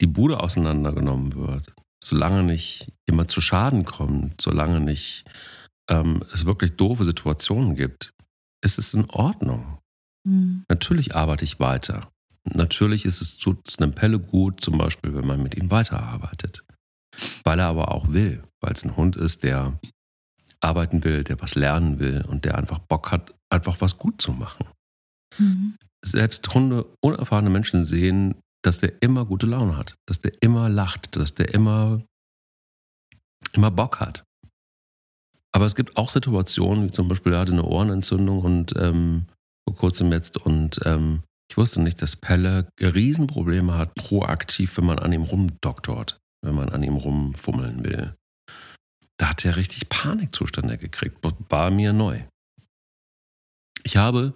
die Bude auseinandergenommen wird, solange nicht jemand zu Schaden kommt, solange nicht ähm, es wirklich doofe Situationen gibt, ist es in Ordnung. Mhm. Natürlich arbeite ich weiter. Natürlich ist es tut einem Pelle gut, zum Beispiel, wenn man mit ihm weiterarbeitet. Weil er aber auch will, weil es ein Hund ist, der arbeiten will, der was lernen will und der einfach Bock hat, einfach was gut zu machen. Mhm. Selbst Hunde, unerfahrene Menschen sehen, dass der immer gute Laune hat, dass der immer lacht, dass der immer, immer Bock hat. Aber es gibt auch Situationen, wie zum Beispiel, er hatte eine Ohrenentzündung und ähm, vor kurzem jetzt und ähm, ich wusste nicht, dass Pelle Riesenprobleme hat, proaktiv, wenn man an ihm rumdoktort, wenn man an ihm rumfummeln will. Da hat er richtig Panikzustände gekriegt. War mir neu. Ich habe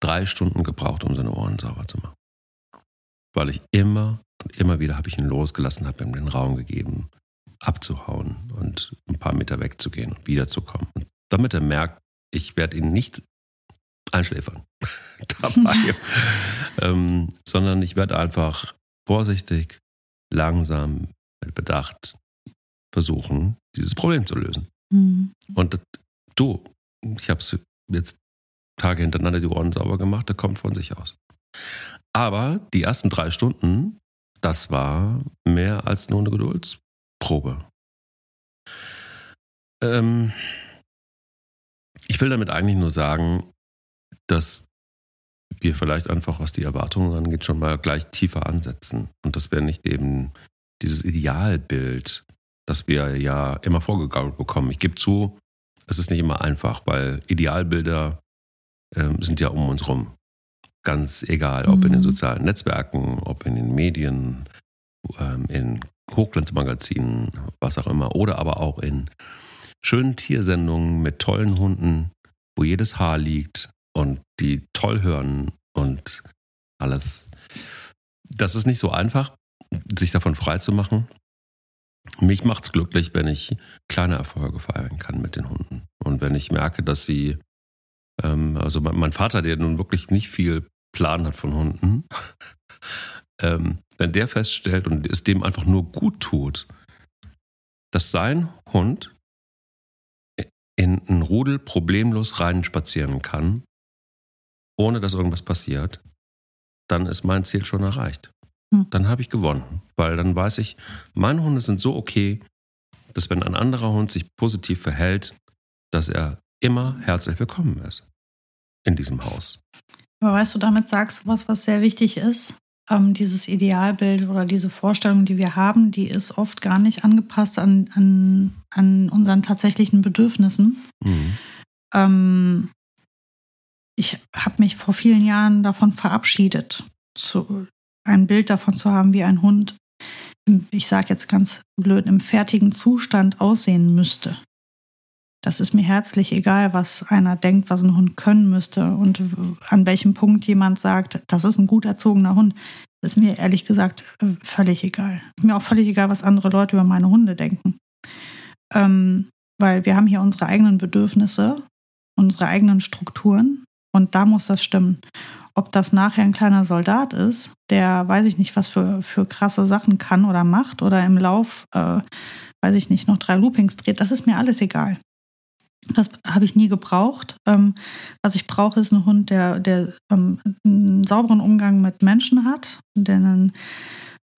drei Stunden gebraucht, um seine Ohren sauber zu machen. Weil ich immer und immer wieder habe ich ihn losgelassen, habe ihm den Raum gegeben, abzuhauen und ein paar Meter wegzugehen und wiederzukommen. Und damit er merkt, ich werde ihn nicht einschläfern (laughs) dabei, ähm, sondern ich werde einfach vorsichtig, langsam, mit Bedacht versuchen, dieses Problem zu lösen. Mhm. Und du, ich habe es jetzt Tage hintereinander die Ohren sauber gemacht, der kommt von sich aus. Aber die ersten drei Stunden, das war mehr als nur eine Geduldsprobe. Ähm, ich will damit eigentlich nur sagen, dass wir vielleicht einfach, was die Erwartungen angeht, schon mal gleich tiefer ansetzen. Und das wäre nicht eben dieses Idealbild, das wir ja immer vorgegaukelt bekommen. Ich gebe zu, es ist nicht immer einfach, weil Idealbilder ähm, sind ja um uns rum. Ganz egal, ob mhm. in den mhm. sozialen Netzwerken, ob in den Medien, ähm, in Hochglanzmagazinen, was auch immer, oder aber auch in schönen Tiersendungen mit tollen Hunden, wo jedes Haar liegt und die toll hören und alles. Das ist nicht so einfach, sich davon frei zu machen. Mich macht es glücklich, wenn ich kleine Erfolge feiern kann mit den Hunden. Und wenn ich merke, dass sie, ähm, also mein, mein, Vater, der nun wirklich nicht viel Plan hat von Hunden, (laughs) ähm, wenn der feststellt und es dem einfach nur gut tut, dass sein Hund in einen Rudel problemlos rein spazieren kann, ohne dass irgendwas passiert, dann ist mein Ziel schon erreicht. Hm. Dann habe ich gewonnen, weil dann weiß ich, meine Hunde sind so okay, dass wenn ein anderer Hund sich positiv verhält, dass er immer herzlich willkommen ist in diesem Haus. Aber weißt du, damit sagst du was, was sehr wichtig ist. Ähm, dieses Idealbild oder diese Vorstellung, die wir haben, die ist oft gar nicht angepasst an, an, an unseren tatsächlichen Bedürfnissen. Mhm. Ähm, ich habe mich vor vielen Jahren davon verabschiedet, zu, ein Bild davon zu haben, wie ein Hund, ich sage jetzt ganz blöd, im fertigen Zustand aussehen müsste. Das ist mir herzlich egal, was einer denkt, was ein Hund können müsste und an welchem Punkt jemand sagt, das ist ein gut erzogener Hund. Das ist mir ehrlich gesagt völlig egal. Mir auch völlig egal, was andere Leute über meine Hunde denken. Ähm, weil wir haben hier unsere eigenen Bedürfnisse, unsere eigenen Strukturen und da muss das stimmen. Ob das nachher ein kleiner Soldat ist, der weiß ich nicht, was für, für krasse Sachen kann oder macht oder im Lauf, äh, weiß ich nicht, noch drei Loopings dreht, das ist mir alles egal. Das habe ich nie gebraucht. Ähm, was ich brauche, ist ein Hund, der, der ähm, einen sauberen Umgang mit Menschen hat, der einen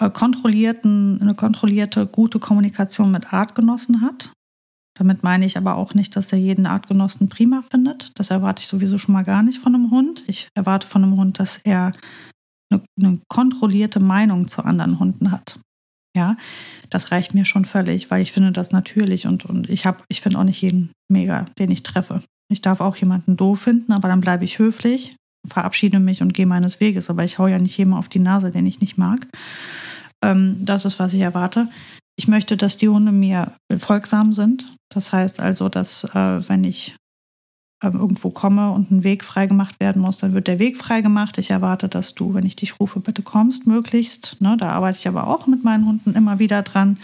äh, kontrollierten, eine kontrollierte, gute Kommunikation mit Artgenossen hat, damit meine ich aber auch nicht, dass er jeden Artgenossen prima findet. Das erwarte ich sowieso schon mal gar nicht von einem Hund. Ich erwarte von einem Hund, dass er eine, eine kontrollierte Meinung zu anderen Hunden hat. Ja, das reicht mir schon völlig, weil ich finde das natürlich und, und ich habe, ich finde auch nicht jeden mega, den ich treffe. Ich darf auch jemanden doof finden, aber dann bleibe ich höflich, verabschiede mich und gehe meines Weges. Aber ich hau ja nicht jedem auf die Nase, den ich nicht mag. Ähm, das ist, was ich erwarte. Ich möchte, dass die Hunde mir folgsam sind. Das heißt also, dass äh, wenn ich ähm, irgendwo komme und ein Weg freigemacht werden muss, dann wird der Weg freigemacht. Ich erwarte, dass du, wenn ich dich rufe, bitte kommst, möglichst. Ne, da arbeite ich aber auch mit meinen Hunden immer wieder dran.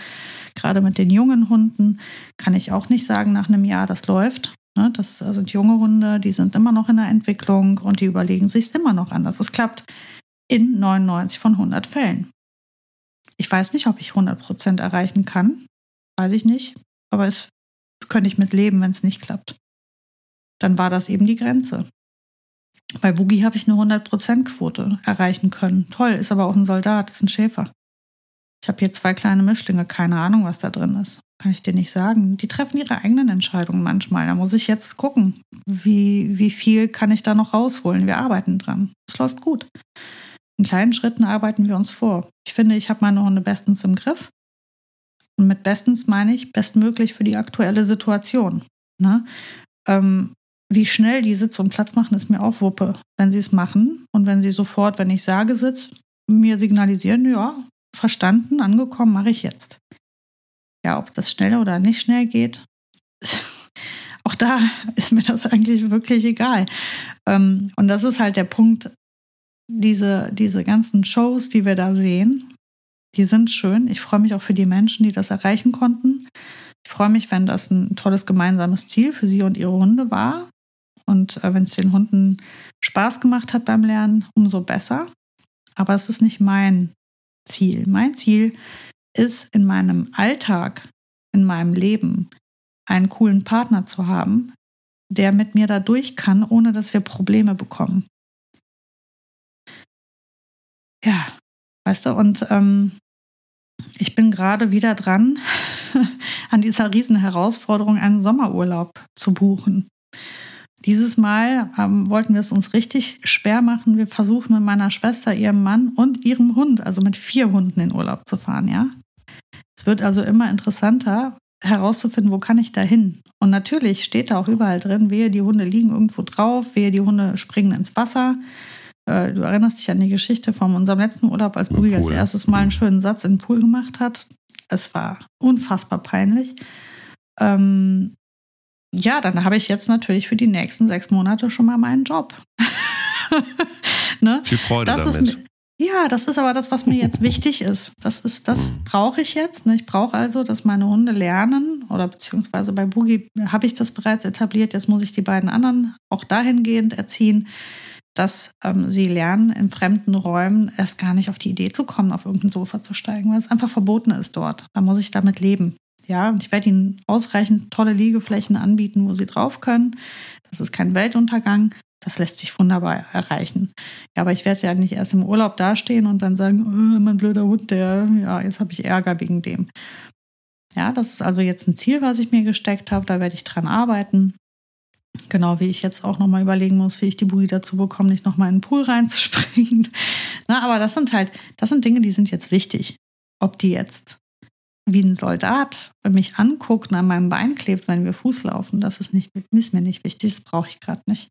Gerade mit den jungen Hunden kann ich auch nicht sagen, nach einem Jahr, das läuft. Ne, das sind junge Hunde, die sind immer noch in der Entwicklung und die überlegen sich immer noch anders. Es klappt in 99 von 100 Fällen. Ich weiß nicht, ob ich 100 Prozent erreichen kann. Weiß ich nicht. Aber es könnte ich mit leben, wenn es nicht klappt dann war das eben die Grenze. Bei Boogie habe ich eine 100%-Quote erreichen können. Toll, ist aber auch ein Soldat, ist ein Schäfer. Ich habe hier zwei kleine Mischlinge, keine Ahnung, was da drin ist. Kann ich dir nicht sagen. Die treffen ihre eigenen Entscheidungen manchmal. Da muss ich jetzt gucken, wie, wie viel kann ich da noch rausholen. Wir arbeiten dran. Es läuft gut. In kleinen Schritten arbeiten wir uns vor. Ich finde, ich habe meine Hunde bestens im Griff. Und mit bestens meine ich bestmöglich für die aktuelle Situation. Ne? Ähm, wie schnell die Sitze und Platz machen, ist mir auch Wuppe. Wenn sie es machen und wenn sie sofort, wenn ich sage, Sitz, mir signalisieren, ja, verstanden, angekommen, mache ich jetzt. Ja, ob das schnell oder nicht schnell geht, (laughs) auch da ist mir das eigentlich wirklich egal. Ähm, und das ist halt der Punkt, diese, diese ganzen Shows, die wir da sehen, die sind schön. Ich freue mich auch für die Menschen, die das erreichen konnten. Ich freue mich, wenn das ein tolles gemeinsames Ziel für Sie und Ihre Hunde war. Und äh, wenn es den Hunden Spaß gemacht hat beim Lernen, umso besser. Aber es ist nicht mein Ziel. Mein Ziel ist in meinem Alltag, in meinem Leben, einen coolen Partner zu haben, der mit mir da durch kann, ohne dass wir Probleme bekommen. Ja, weißt du, und ähm, ich bin gerade wieder dran, (laughs) an dieser riesen Herausforderung, einen Sommerurlaub zu buchen. Dieses Mal ähm, wollten wir es uns richtig schwer machen. Wir versuchen mit meiner Schwester, ihrem Mann und ihrem Hund, also mit vier Hunden in Urlaub zu fahren, ja. Es wird also immer interessanter herauszufinden, wo kann ich da hin? Und natürlich steht da auch überall drin, wehe, die Hunde liegen irgendwo drauf, wehe, die Hunde springen ins Wasser. Äh, du erinnerst dich an die Geschichte von unserem letzten Urlaub, als Boogie das erstes Mal einen schönen Satz in den Pool gemacht hat. Es war unfassbar peinlich. Ähm, ja, dann habe ich jetzt natürlich für die nächsten sechs Monate schon mal meinen Job. (laughs) ne? Viel Freude das damit. Ist, ja, das ist aber das, was mir jetzt wichtig ist. Das ist, das mhm. brauche ich jetzt. Ne? Ich brauche also, dass meine Hunde lernen oder beziehungsweise bei Boogie habe ich das bereits etabliert. Jetzt muss ich die beiden anderen auch dahingehend erziehen, dass ähm, sie lernen, in fremden Räumen erst gar nicht auf die Idee zu kommen, auf irgendein Sofa zu steigen, weil es einfach verboten ist dort. Da muss ich damit leben. Ja, und ich werde ihnen ausreichend tolle Liegeflächen anbieten, wo sie drauf können. Das ist kein Weltuntergang. Das lässt sich wunderbar erreichen. Ja, aber ich werde ja nicht erst im Urlaub dastehen und dann sagen, oh, mein blöder Hund, der, ja, jetzt habe ich Ärger wegen dem. Ja, das ist also jetzt ein Ziel, was ich mir gesteckt habe. Da werde ich dran arbeiten. Genau wie ich jetzt auch nochmal überlegen muss, wie ich die Bui dazu bekomme, nicht nochmal in den Pool reinzuspringen. (laughs) Na, aber das sind halt, das sind Dinge, die sind jetzt wichtig. Ob die jetzt wie ein Soldat mich anguckt und an meinem Bein klebt, wenn wir Fuß laufen, das ist, nicht, ist mir nicht wichtig, das brauche ich gerade nicht.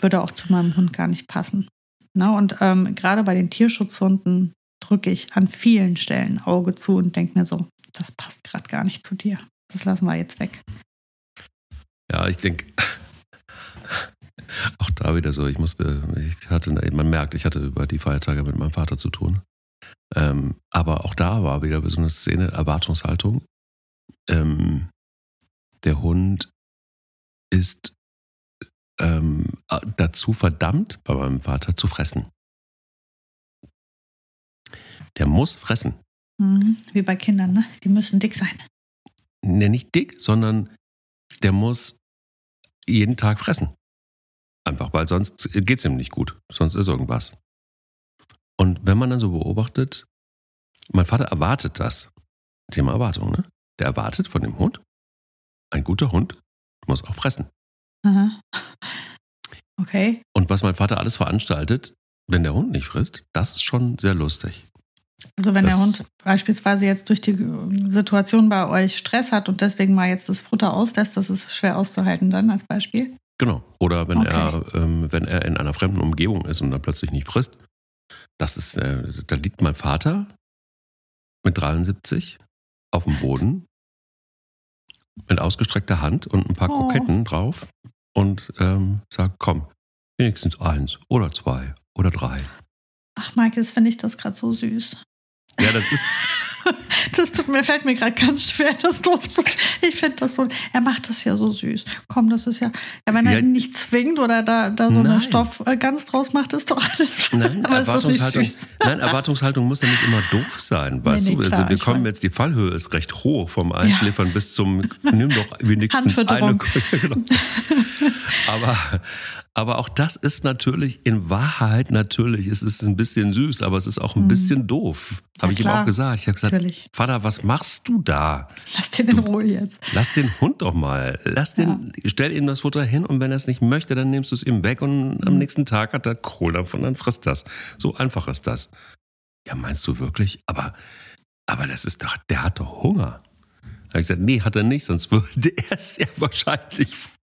Würde auch zu meinem Hund gar nicht passen. Na, und ähm, gerade bei den Tierschutzhunden drücke ich an vielen Stellen Auge zu und denke mir so, das passt gerade gar nicht zu dir. Das lassen wir jetzt weg. Ja, ich denke, auch da wieder so, ich muss, ich hatte, man merkt, ich hatte über die Feiertage mit meinem Vater zu tun. Ähm, aber auch da war wieder so eine Szene, Erwartungshaltung. Ähm, der Hund ist ähm, dazu verdammt, bei meinem Vater zu fressen. Der muss fressen. Mhm, wie bei Kindern, ne? Die müssen dick sein. Ne, nicht dick, sondern der muss jeden Tag fressen. Einfach, weil sonst geht es ihm nicht gut. Sonst ist irgendwas. Und wenn man dann so beobachtet, mein Vater erwartet das. Thema Erwartung, ne? Der erwartet von dem Hund, ein guter Hund muss auch fressen. Aha. Okay. Und was mein Vater alles veranstaltet, wenn der Hund nicht frisst, das ist schon sehr lustig. Also wenn das, der Hund beispielsweise jetzt durch die Situation bei euch Stress hat und deswegen mal jetzt das Futter auslässt, das ist schwer auszuhalten dann als Beispiel. Genau. Oder wenn okay. er, ähm, wenn er in einer fremden Umgebung ist und dann plötzlich nicht frisst, das ist, äh, da liegt mein Vater mit 73 auf dem Boden mit ausgestreckter Hand und ein paar oh. Kroketten drauf und ähm, sagt, komm, wenigstens eins oder zwei oder drei. Ach, Mike, jetzt finde ich das gerade so süß. Ja, das ist. (laughs) Das tut mir, fällt mir gerade ganz schwer, das doof zu. Ich finde das so. Er macht das ja so süß. Komm, das ist ja. Ja, wenn er Ja. ihn nicht zwingt oder da, da so Nein. eine Stoff äh, ganz draus macht, ist doch alles. Nein, (laughs) Aber Erwartungshaltung, süß? nein, Erwartungshaltung muss ja nicht immer doof sein. Weißt Nee, nee, du, klar, also wir kommen weiß. jetzt, die Fallhöhe ist recht hoch vom Einschläfern bis zum, nimm doch (laughs) wenigstens eine. Genau. aber, aber auch das ist natürlich in Wahrheit natürlich, es ist ein bisschen süß, aber es ist auch ein bisschen doof. Mhm. Ja, Habe ich ihm klar. auch gesagt. Ich habe gesagt, Natürlich. Vater, was machst du da? Lass den in Ruhe jetzt. Lass den Hund doch mal. Lass den, stell ihm das Futter hin und wenn er es nicht möchte, dann nimmst du es ihm weg und Mhm. am nächsten Tag hat er Kohl davon, dann frisst das. So einfach ist das. Ja, meinst du wirklich? Aber, aber das ist doch, der hat doch Hunger. Da habe ich gesagt, nee, hat er nicht, sonst (laughs) würde er es ja wahrscheinlich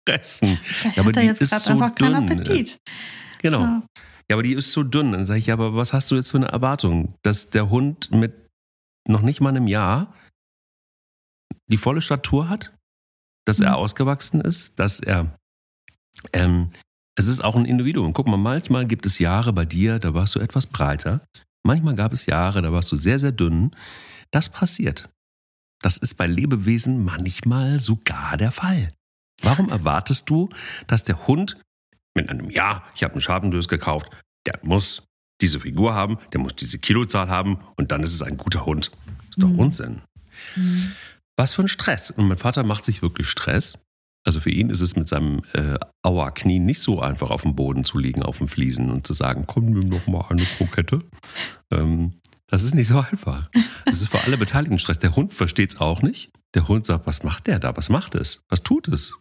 fressen. Vielleicht Ja, aber hat er die jetzt ist gerade so einfach keinen dünn. Appetit. Genau. Ja. Ja, aber die ist so dünn. Dann sage ich, ja, aber was hast du jetzt für eine Erwartung? Dass der Hund mit noch nicht mal einem Jahr die volle Statur hat? Dass er Mhm. ausgewachsen ist? Dass er. Ähm, es ist auch ein Individuum. Guck mal, manchmal gibt es Jahre bei dir, da warst du etwas breiter. Manchmal gab es Jahre, da warst du sehr, sehr dünn. Das passiert. Das ist bei Lebewesen manchmal sogar der Fall. Warum erwartest du, dass der Hund mit einem Ja, ich habe einen Scharfendös gekauft, der muss diese Figur haben, der muss diese Kilozahl haben und dann ist es ein guter Hund. ist doch Mhm. Unsinn. Mhm. Was für ein Stress. Und mein Vater macht sich wirklich Stress. Also für ihn ist es mit seinem äh, Auerknie nicht so einfach auf dem Boden zu liegen, auf dem Fliesen und zu sagen, komm, nimm doch mal eine Krokette. Ähm, das ist nicht so einfach. Das ist für alle Beteiligten Stress. Der Hund versteht es auch nicht. Der Hund sagt, was macht der da? Was macht es? Was tut es?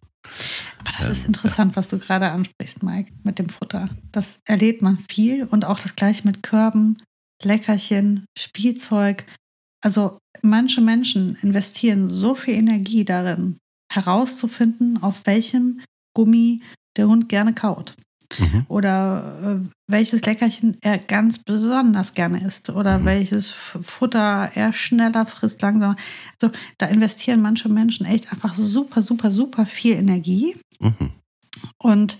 Aber das Ähm, ist interessant, was du gerade ansprichst, Mike, mit dem Futter. Das erlebt man viel und auch das gleiche mit Körben, Leckerchen, Spielzeug. Also manche Menschen investieren so viel Energie darin, herauszufinden, auf welchem Gummi der Hund gerne kaut Mhm. oder äh, welches Leckerchen er ganz besonders gerne isst oder Mhm. welches Futter er schneller frisst, langsamer. Also da investieren manche Menschen echt einfach super, super, super viel Energie Mhm. und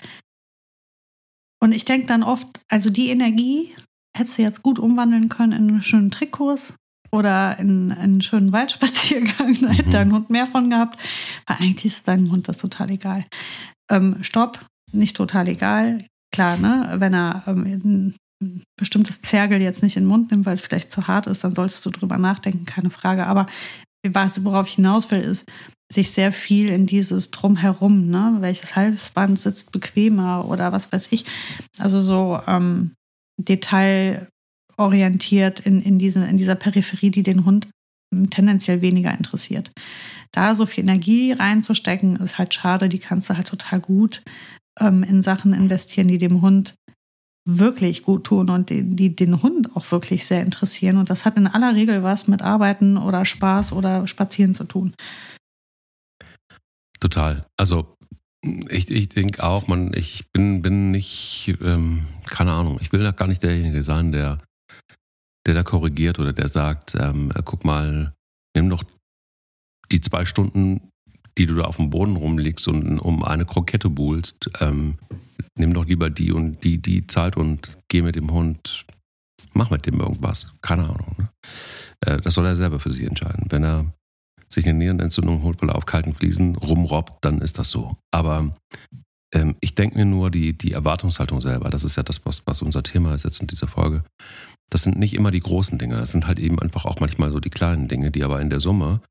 und ich denke dann oft, also die Energie hättest du jetzt gut umwandeln können in einen schönen Trickkurs oder in einen schönen Waldspaziergang. (laughs) Da hätte Mhm. dein Hund mehr von gehabt. Aber eigentlich ist deinem Hund das total egal. Ähm, Stopp, nicht total egal. Klar, ne? Wenn er ähm, ein bestimmtes Zergel jetzt nicht in den Mund nimmt, weil es vielleicht zu hart ist, dann solltest du drüber nachdenken, keine Frage. Aber was, worauf ich hinaus will, ist, sich sehr viel in dieses Drumherum, ne? welches Halsband sitzt bequemer oder was weiß ich. Also so ähm, detailorientiert in, in, diese, in dieser Peripherie, die den Hund tendenziell weniger interessiert. Da so viel Energie reinzustecken, ist halt schade. Die kannst du halt total gut ähm, in Sachen investieren, die dem Hund wirklich gut tun und die, die den Hund auch wirklich sehr interessieren. Und das hat in aller Regel was mit Arbeiten oder Spaß oder Spazieren zu tun. Total. Also ich, ich denke auch, man, ich bin, bin nicht, ähm, keine Ahnung, ich will da gar nicht derjenige sein, der, der da korrigiert oder der sagt, ähm, äh, guck mal, nimm doch die zwei Stunden, die du da auf dem Boden rumliegst und um eine Krokette buhlst, ähm, nimm doch lieber die und die, die Zeit und geh mit dem Hund, mach mit dem irgendwas. Keine Ahnung. Ne? Äh, das soll er selber für sich entscheiden. Wenn er sich eine Nierenentzündung holt, weil er auf kalten Fliesen rumrobbt, dann ist das so. Aber ähm, ich denke mir nur, die, die Erwartungshaltung selber, das ist ja das, was, was unser Thema ist jetzt in dieser Folge. Das sind nicht immer die großen Dinge, das sind halt eben einfach auch manchmal so die kleinen Dinge, die aber in der Summe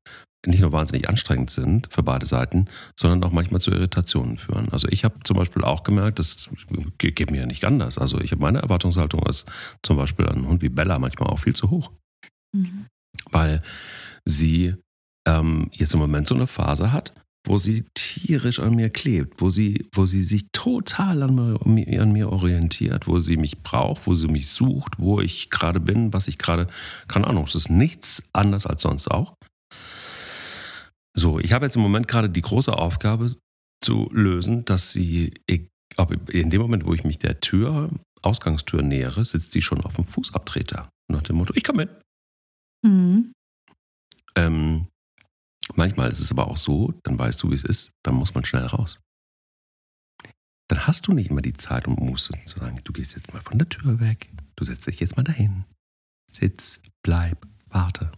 nicht nur wahnsinnig anstrengend sind für beide Seiten, sondern auch manchmal zu Irritationen führen. Also ich habe zum Beispiel auch gemerkt, das geht mir ja nicht anders. Also ich habe meine Erwartungshaltung ist zum Beispiel an einen Hund wie Bella manchmal auch viel zu hoch Mhm. weil sie ähm, jetzt im Moment so eine Phase hat, wo sie tierisch an mir klebt, wo sie, wo sie sich total an mir, an mir orientiert, wo sie mich braucht, wo sie mich sucht, wo ich gerade bin, was ich gerade, keine Ahnung, es ist nichts anders als sonst auch. So, ich habe jetzt im Moment gerade die große Aufgabe zu lösen, dass sie, ich- in dem Moment, wo ich mich der Tür, Ausgangstür nähere, sitzt sie schon auf dem Fußabtreter. Nach dem Motto, ich komme mit. Mhm. dann hast du nicht immer die Zeit und Muße zu sagen, du gehst jetzt mal von der Tür weg, du setzt dich jetzt mal dahin, sitz, bleib, warte,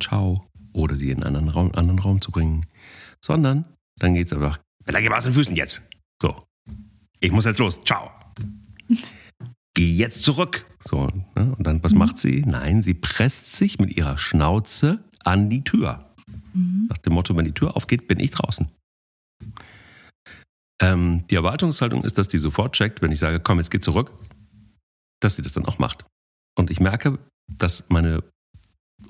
ciao, oder sie in einen anderen Raum, anderen Raum zu bringen, sondern dann geht es einfach, Bella, geh mal aus den Füßen jetzt. So, ich muss jetzt los, ciao. (laughs) Geh jetzt zurück. So, ne? und dann, was mhm. macht sie? Nein, sie presst sich mit ihrer Schnauze an die Tür. Mhm. Nach dem Motto, wenn die Tür aufgeht, bin ich draußen. Ähm, die Erwartungshaltung ist, dass die sofort checkt, wenn ich sage, komm, jetzt geh zurück, dass sie das dann auch macht. Und ich merke, dass meine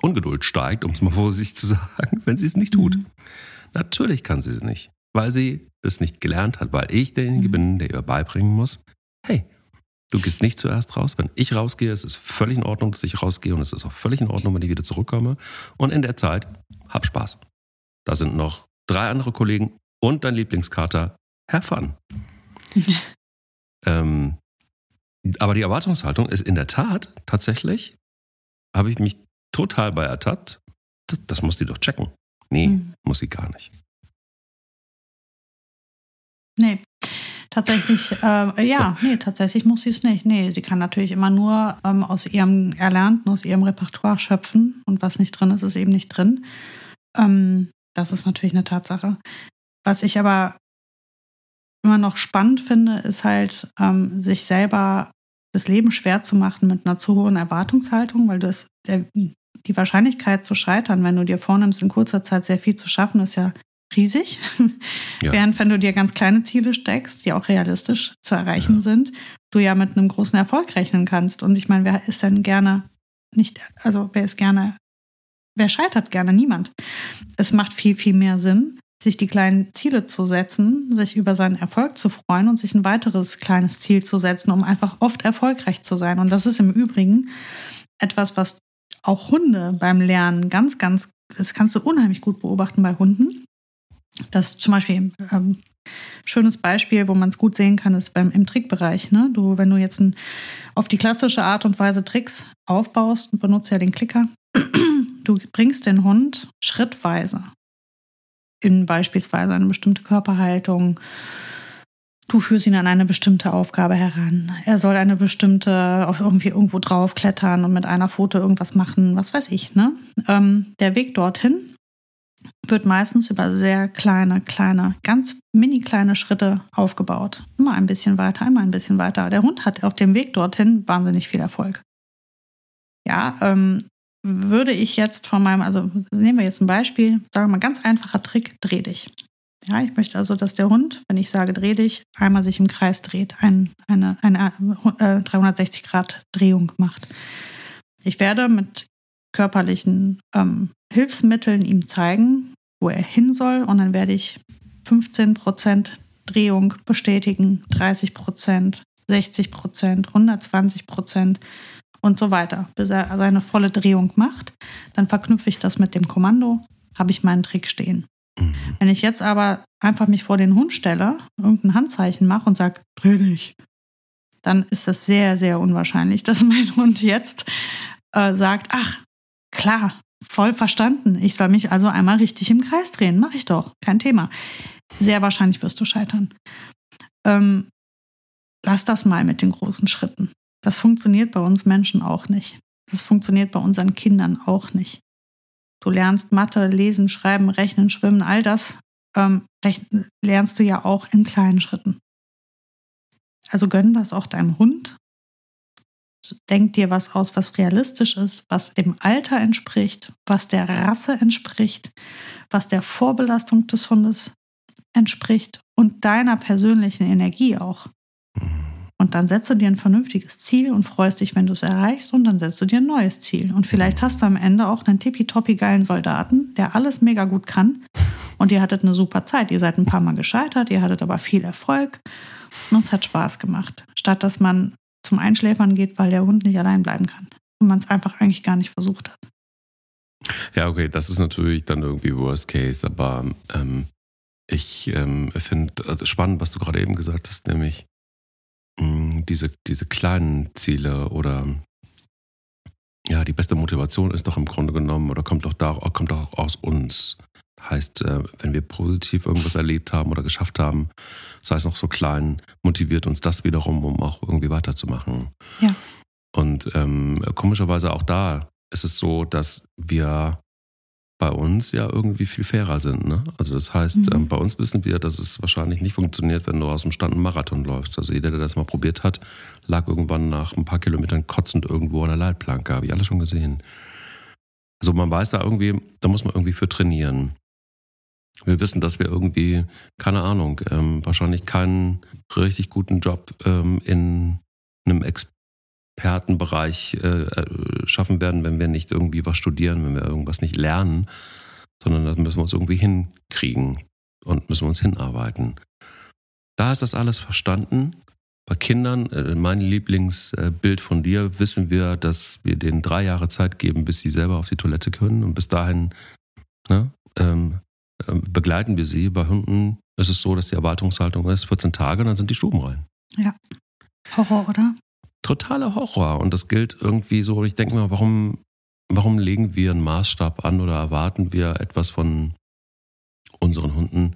Ungeduld steigt, um es mal (laughs) vorsichtig zu sagen, wenn sie es nicht tut. Mhm. Natürlich kann sie es nicht, weil sie es nicht gelernt hat, weil ich derjenige mhm. bin, der ihr beibringen muss, hey, du gehst nicht zuerst raus. Wenn ich rausgehe, ist es völlig in Ordnung, dass ich rausgehe und es ist auch völlig in Ordnung, wenn ich wieder zurückkomme. Und in der Zeit, hab Spaß. Da sind noch drei andere Kollegen und dein Lieblingskater, Herr Fun. (laughs) ähm, aber die Erwartungshaltung ist in der Tat tatsächlich, habe ich mich total bei ertappt. Das, das muss die doch checken. Nee, mhm. muss sie gar nicht. Nee, tatsächlich, äh, ja, nee, tatsächlich muss sie es nicht. Nee, sie kann natürlich immer nur ähm, aus ihrem Erlernten, aus ihrem Repertoire schöpfen und was nicht drin ist, ist eben nicht drin. Ähm, das ist natürlich eine Tatsache. Was ich aber immer noch spannend finde, ist halt, ähm, sich selber das Leben schwer zu machen mit einer zu hohen Erwartungshaltung, weil das, der, die Wahrscheinlichkeit zu scheitern, wenn du dir vornimmst, in kurzer Zeit sehr viel zu schaffen, ist ja riesig. (laughs) Ja. Während wenn du dir ganz kleine Ziele steckst, die auch realistisch zu erreichen ja. sind, du ja mit einem großen Erfolg rechnen kannst. Und ich meine, wer ist denn gerne nicht, also wer ist gerne, wer scheitert gerne? Niemand. Es macht viel, viel mehr Sinn, sich die kleinen Ziele zu setzen, sich über seinen Erfolg zu freuen und sich ein weiteres kleines Ziel zu setzen, um einfach oft erfolgreich zu sein. Und das ist im Übrigen etwas, was auch Hunde beim Lernen ganz, ganz, das kannst du unheimlich gut beobachten bei Hunden. Das zum Beispiel ähm, schönes Beispiel, wo man es gut sehen kann, ist beim im Trickbereich. Ne? Du, wenn du jetzt ein, auf die klassische Art und Weise Tricks aufbaust, benutzt ja den Klicker. Du bringst den Hund schrittweise in beispielsweise eine bestimmte Körperhaltung. Du führst ihn an eine bestimmte Aufgabe heran. Er soll eine bestimmte, auf irgendwie irgendwo draufklettern und mit einer Foto irgendwas machen, was weiß ich. Ne? Ähm, der Weg dorthin wird meistens über sehr kleine, kleine, ganz mini kleine Schritte aufgebaut. Immer ein bisschen weiter, immer ein bisschen weiter. Der Hund hat auf dem Weg dorthin wahnsinnig viel Erfolg. Ja, ähm, würde ich jetzt von meinem, also nehmen wir jetzt ein Beispiel, sagen wir mal ganz einfacher Trick, dreh dich. Ja, ich möchte also, dass der Hund, wenn ich sage dreh dich, einmal sich im Kreis dreht, ein, eine, eine äh, 360 Grad Drehung macht. Ich werde mit körperlichen ähm, Hilfsmitteln ihm zeigen, wo er hin soll und dann werde ich 15 Prozent Drehung bestätigen, 30 Prozent, 60 Prozent, 120 Prozent und so weiter, bis er seine volle Drehung macht. Dann verknüpfe ich das mit dem Kommando, habe ich meinen Trick stehen. Mhm. Wenn ich jetzt aber einfach mich vor den Hund stelle, irgendein Handzeichen mache und sage, dreh dich, dann ist das sehr, sehr unwahrscheinlich, dass mein (laughs) Hund jetzt äh, sagt, ach, klar, voll verstanden. Ich soll mich also einmal richtig im Kreis drehen. Mache ich doch, kein Thema. Sehr wahrscheinlich wirst du scheitern. Ähm, lass das mal mit den großen Schritten. Das funktioniert bei uns Menschen auch nicht. Das funktioniert bei unseren Kindern auch nicht. Du lernst Mathe, Lesen, Schreiben, Rechnen, Schwimmen, all das ähm, lernst du ja auch in kleinen Schritten. Also gönn das auch deinem Hund. Denk dir was aus, was realistisch ist, was dem Alter entspricht, was der Rasse entspricht, was der Vorbelastung des Hundes entspricht und deiner persönlichen Energie auch. Und dann setzt du dir ein vernünftiges Ziel und freust dich, wenn du es erreichst. Und dann setzt du dir ein neues Ziel. Und vielleicht hast du am Ende auch einen tippitoppi geilen Soldaten, der alles mega gut kann. Und ihr hattet eine super Zeit. Ihr seid ein paar Mal gescheitert, ihr hattet aber viel Erfolg. Und es hat Spaß gemacht. Statt dass man zum Einschläfern geht, weil der Hund nicht allein bleiben kann. Und man es einfach eigentlich gar nicht versucht hat. Ja, okay, das ist natürlich dann irgendwie Worst Case, aber ähm, ich ähm, finde äh, spannend, was du gerade eben gesagt hast, nämlich diese, diese kleinen Ziele oder ja, die beste Motivation ist doch im Grunde genommen oder kommt doch da, kommt doch aus uns. Heißt, äh, wenn wir positiv irgendwas erlebt haben oder geschafft haben, sei es noch so klein, motiviert uns das wiederum, um auch irgendwie weiterzumachen. Ja. Und ähm, komischerweise auch da ist es so, dass wir bei uns ja irgendwie viel fairer sind. Ne? Also das heißt, mhm. ähm, bei uns wissen wir, dass es wahrscheinlich nicht funktioniert, wenn du aus dem Stand einen Marathon läufst. Also jeder, der das mal probiert hat, lag irgendwann nach ein paar Kilometern kotzend irgendwo an der Leitplanke. Habe ich alle schon gesehen. Also man weiß da irgendwie, da muss man irgendwie für trainieren. Wir wissen, dass wir irgendwie, keine Ahnung, ähm, wahrscheinlich keinen richtig guten Job ähm, in einem Expertenbereich äh, äh, schaffen werden, wenn wir nicht irgendwie was studieren, wenn wir irgendwas nicht lernen, sondern das müssen wir uns irgendwie hinkriegen und müssen wir uns hinarbeiten. Da ist das alles verstanden. Bei Kindern, äh, mein Lieblingsbild von dir, wissen wir, dass wir denen drei Jahre Zeit geben, bis sie selber auf die Toilette können. Und bis dahin ne, ähm, ähm, begleiten wir sie. Bei Hunden ist es so, dass die Erwartungshaltung ist 14 Tage, dann sind die Stuben rein. Ja. Horror, oder? Totaler Horror. Und das gilt irgendwie so, ich denke mal, warum, warum legen wir einen Maßstab an oder erwarten wir etwas von unseren Hunden,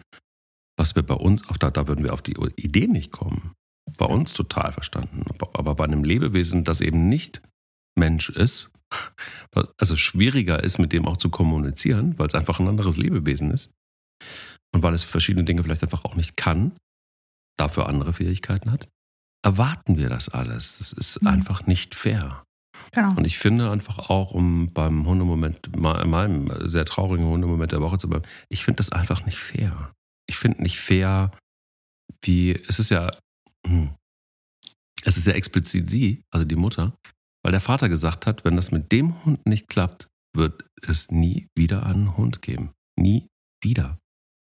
was wir bei uns, auch da, da würden wir auf die Idee nicht kommen. Bei uns total verstanden. Aber bei einem Lebewesen, das eben nicht Mensch ist, also schwieriger ist, mit dem auch zu kommunizieren, weil es einfach ein anderes Lebewesen ist und weil es verschiedene Dinge vielleicht einfach auch nicht kann, dafür andere Fähigkeiten hat, erwarten wir das alles. Das ist mhm. einfach nicht fair. Genau. Und ich finde einfach auch, um beim Hundemoment, meinem sehr traurigen Hundemoment der Woche zu bleiben, ich finde das einfach nicht fair. Ich finde nicht fair, wie, es ist ja, hm, es ist ja explizit sie, also die Mutter, weil der Vater gesagt hat, wenn das mit dem Hund nicht klappt, wird es nie wieder einen Hund geben. Nie wieder.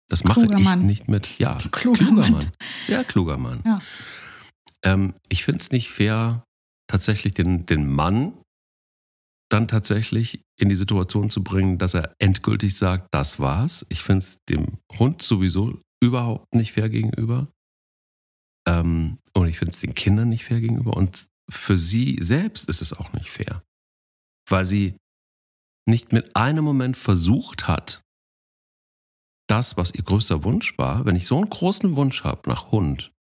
Das mache kluger ich Mann. nicht mit. Ja, kluger, kluger Mann. Mann. Sehr kluger Mann. Ja. Ähm, ich finde es nicht fair, tatsächlich den, den Mann dann tatsächlich in die Situation zu bringen, dass er endgültig sagt, das war's. Ich finde es dem Hund sowieso überhaupt nicht fair gegenüber. Ähm, und ich finde es den Kindern nicht fair gegenüber. Und für sie selbst ist es auch nicht fair, weil sie nicht mit einem Moment versucht hat, das, was ihr größter Wunsch war, wenn ich so einen großen Wunsch habe nach Hund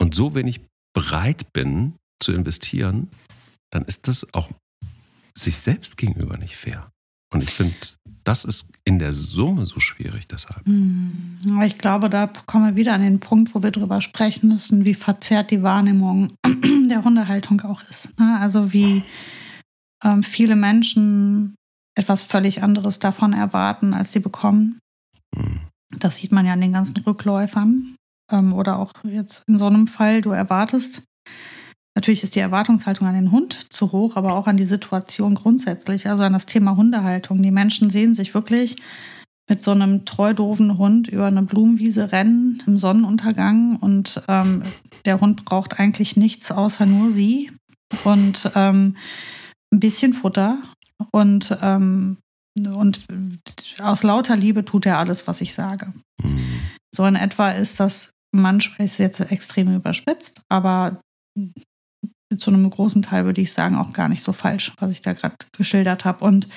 und so wenig bereit bin zu investieren, dann ist das auch sich selbst gegenüber nicht fair. Und ich finde, das ist in der Summe so schwierig deshalb. Hm. Ich glaube, da kommen wir wieder an den Punkt, wo wir darüber sprechen müssen, wie verzerrt die Wahrnehmung (clears throat) der Hundehaltung auch ist. Ne? Also wie ähm, viele Menschen etwas völlig anderes davon erwarten, als sie bekommen. Hm. Das sieht man ja an den ganzen Rückläufern. Ähm, oder auch jetzt in so einem Fall, du erwartest Natürlich ist die Erwartungshaltung an den Hund zu hoch, aber auch an die Situation grundsätzlich, also an das Thema Hundehaltung. Die Menschen sehen sich wirklich mit so einem treu doofen Hund über eine Blumenwiese rennen im Sonnenuntergang und ähm, der Hund braucht eigentlich nichts außer nur sie und ähm, ein bisschen Futter und, ähm, und aus lauter Liebe tut er alles, was ich sage. Mhm. So in etwa ist das manchmal ist jetzt extrem überspitzt, aber zu einem großen Teil würde ich sagen auch gar nicht so falsch, was ich da gerade geschildert habe. Und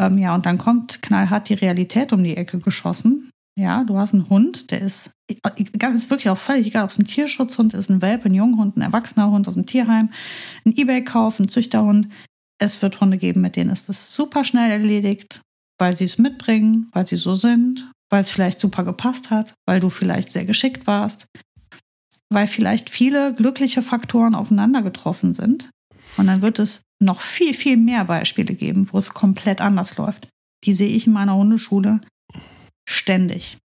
ähm, ja, und dann kommt knallhart die Realität um die Ecke geschossen. Ja, du hast einen Hund, der ist, ist wirklich auch völlig egal, ob es ein Tierschutzhund ist, ein Welpe, ein Junghund, ein erwachsener Hund aus dem Tierheim, ein Ebay-Kauf, ein Züchterhund. Es wird Hunde geben, mit denen ist das super schnell erledigt, weil sie es mitbringen, weil sie so sind, weil es vielleicht super gepasst hat, weil du vielleicht sehr geschickt warst, weil vielleicht viele glückliche Faktoren aufeinander getroffen sind. Und dann wird es noch viel, viel mehr Beispiele geben, wo es komplett anders läuft. Die sehe ich in meiner Hundeschule ständig.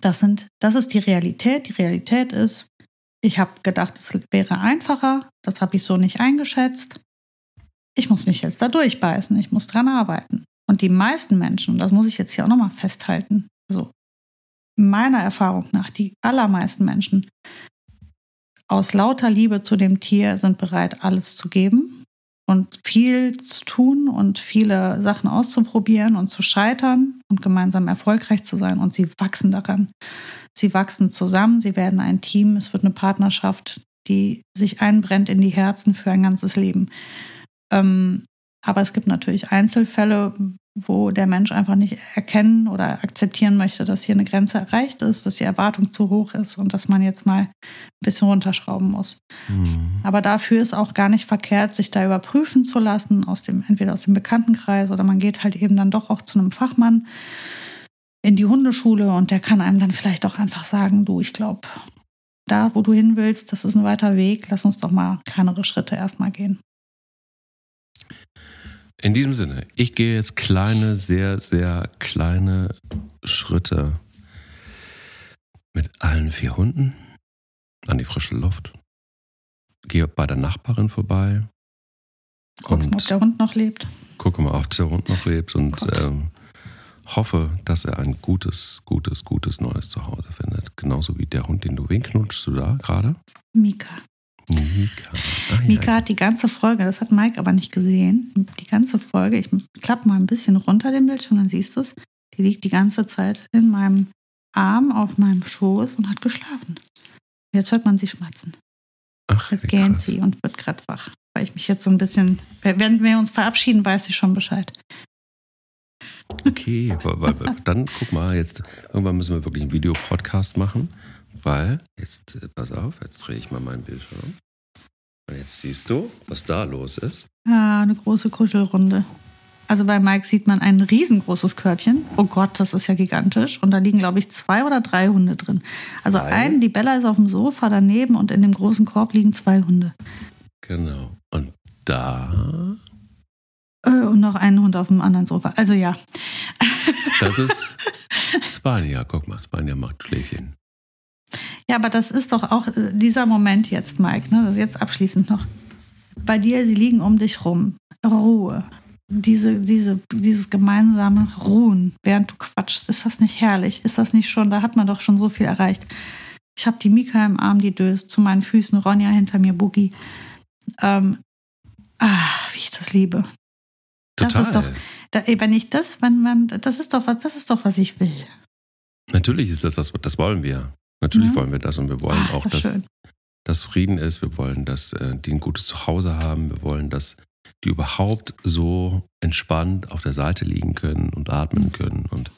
Das, sind, das ist die Realität. Die Realität ist, ich habe gedacht, es wäre einfacher. Das habe ich so nicht eingeschätzt. Ich muss mich jetzt da durchbeißen. Ich muss dran arbeiten. Und die meisten Menschen, und das muss ich jetzt hier auch nochmal festhalten, also meiner Erfahrung nach, die allermeisten Menschen aus lauter Liebe zu dem Tier sind bereit, alles zu geben und viel zu tun und viele Sachen auszuprobieren und zu scheitern und gemeinsam erfolgreich zu sein. Und sie wachsen daran. Sie wachsen zusammen, sie werden ein Team, es wird eine Partnerschaft, die sich einbrennt in die Herzen für ein ganzes Leben. Ähm, aber es gibt natürlich Einzelfälle, wo der Mensch einfach nicht erkennen oder akzeptieren möchte, dass hier eine Grenze erreicht ist, dass die Erwartung zu hoch ist und dass man jetzt mal ein bisschen runterschrauben muss. Mhm. Aber dafür ist auch gar nicht verkehrt, sich da überprüfen zu lassen, aus dem, entweder aus dem Bekanntenkreis oder man geht halt eben dann doch auch zu einem Fachmann in die Hundeschule und der kann einem dann vielleicht auch einfach sagen, du, ich glaube, da, wo du hin willst, das ist ein weiter Weg, lass uns doch mal kleinere Schritte erstmal gehen. In diesem Sinne, ich gehe jetzt kleine, sehr, sehr kleine Schritte mit allen vier Hunden an die frische Luft. Gehe bei der Nachbarin vorbei. Guck mal, ob der Hund noch lebt. Gucke mal, ob der Hund noch lebt und ähm, hoffe, dass er ein gutes, gutes, gutes neues Zuhause findet. Genauso wie der Hund, den du, wen knutschst du da gerade? Mika. Mika. Ah, ja, Mika hat die ganze Folge, das hat Mike aber nicht gesehen, die ganze Folge, ich klappe mal ein bisschen runter den Bildschirm, dann siehst du es, die liegt die ganze Zeit in meinem Arm auf meinem Schoß und hat geschlafen. Jetzt hört man sie schmatzen. Ach, jetzt gähnt sie und wird gerade wach, weil ich mich jetzt so ein bisschen, wenn wir uns verabschieden, weiß sie schon Bescheid. Okay, dann guck mal, jetzt irgendwann müssen wir wirklich einen Videopodcast machen weil, jetzt äh, pass auf, jetzt drehe ich mal meinen Bildschirm. Und jetzt siehst du, was da los ist. Ah, eine große Kuschelrunde. Also bei Mike sieht man ein riesengroßes Körbchen. Oh Gott, das ist ja gigantisch. Und da liegen, glaube ich, zwei oder drei Hunde drin. Also zwei. Ein, die Bella ist auf dem Sofa daneben und in dem großen Korb liegen zwei Hunde. Genau. Und da. Äh, und noch ein Hund auf dem anderen Sofa. Also ja. Das ist (laughs) Spania. Guck mal, Spania macht Schläfchen. Ja, aber das ist doch auch äh, dieser Moment jetzt, Mike, ne? das ist jetzt abschließend noch. Bei dir, sie liegen um dich rum. Ruhe. Diese, diese, dieses gemeinsame Ruhen, während du quatschst. Ist das nicht herrlich? Ist das nicht schon, da hat man doch schon so viel erreicht. Ich habe die Mika im Arm, die döst, zu meinen Füßen Ronja hinter mir, Boogie. Ähm, ah, wie ich das liebe. Total. Das ist doch, da, wenn ich das, wenn man, das ist doch was, das ist doch, was ich will. Natürlich ist das das, das wollen wir. Natürlich ja. wollen wir das und wir wollen Ach, auch, dass, schön. dass Frieden ist. Wir wollen, dass äh, die ein gutes Zuhause haben. Wir wollen, dass die überhaupt so entspannt auf der Seite liegen können und atmen können. Und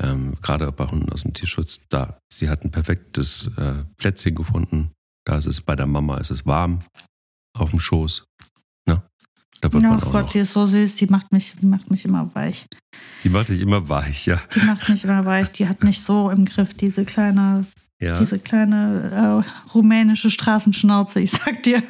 ähm, gerade bei Hunden aus dem Tierschutz, da, sie hat ein perfektes äh, Plätzchen gefunden. Da ist es bei der Mama, ist es warm auf dem Schoß. Da wird oh man Gott, noch. die ist so süß, die macht mich, macht mich immer weich. Die macht dich immer weich, ja. Die macht mich immer weich, die hat mich so im Griff, diese kleine, ja. diese kleine äh, rumänische Straßenschnauze, ich sag dir.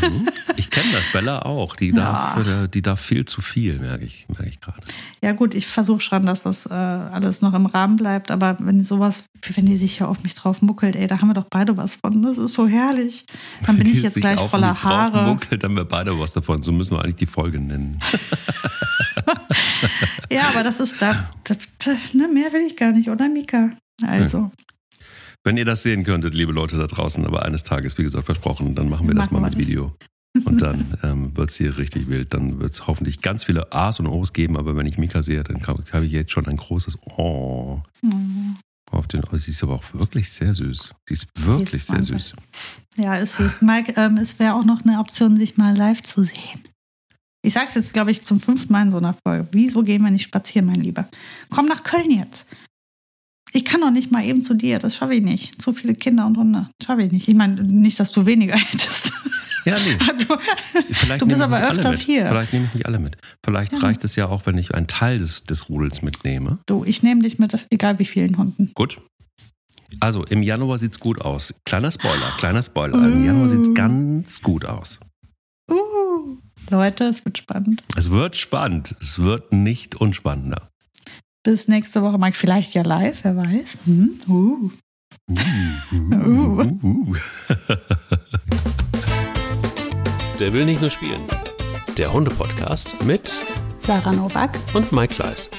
Mhm. Ich kenne das, Bella auch. Die, ja. darf, äh, die darf viel zu viel, merke ich, merke ich gerade. Ja, gut, ich versuche schon, dass das äh, alles noch im Rahmen bleibt, aber wenn sowas, wenn die sich hier auf mich drauf muckelt, ey, da haben wir doch beide was von. Das ist so herrlich. Dann (laughs) bin ich jetzt gleich voller Haare. Drauf muckelt, dann haben wir beide was davon. So müssen wir eigentlich die Folge nennen. (laughs) ja, aber das ist da, da, da ne, mehr will ich gar nicht, oder Mika? Also. Wenn ihr das sehen könntet, liebe Leute da draußen, aber eines Tages, wie gesagt, versprochen, dann machen wir machen das mal mit das. Video. Und dann (laughs) ähm, wird es hier richtig wild. Dann wird es hoffentlich ganz viele A's und O's geben, aber wenn ich Mika sehe, dann habe ich jetzt schon ein großes Oh. Mhm. Auf den, oh, sie ist aber auch wirklich sehr süß. Sie ist wirklich sie ist sehr süß. Ja, ist sie. Mike, ähm, es wäre auch noch eine Option, sich mal live zu sehen. Ich sage es jetzt, glaube ich, zum fünften Mal in so einer Folge. Wieso gehen wir nicht spazieren, mein Lieber? Komm nach Köln jetzt. Ich kann doch nicht mal eben zu dir, das schaffe ich nicht. So viele Kinder und Hunde, schaffe ich nicht. Ich meine, nicht, dass du weniger (laughs) hättest. Ja, nee. (laughs) Du, Vielleicht du bist aber öfters hier. Vielleicht nehme ich nicht alle mit. Vielleicht ja. reicht es ja auch, wenn ich einen Teil des, des Rudels mitnehme. Du, ich nehme dich mit, egal wie vielen Hunden. Gut. Also im Januar sieht es gut aus. Kleiner Spoiler, kleiner Spoiler. Uh. Im Januar sieht es ganz gut aus. Uh. Leute, es wird spannend. Es wird spannend. Es wird nicht unspannender. Bis nächste Woche, Mike. Vielleicht ja live, wer weiß. Hm? Uh. Uh. (laughs) uh. Der will nicht nur spielen. Der Hunde-Podcast mit Sarah Novak und Mike Kleiss.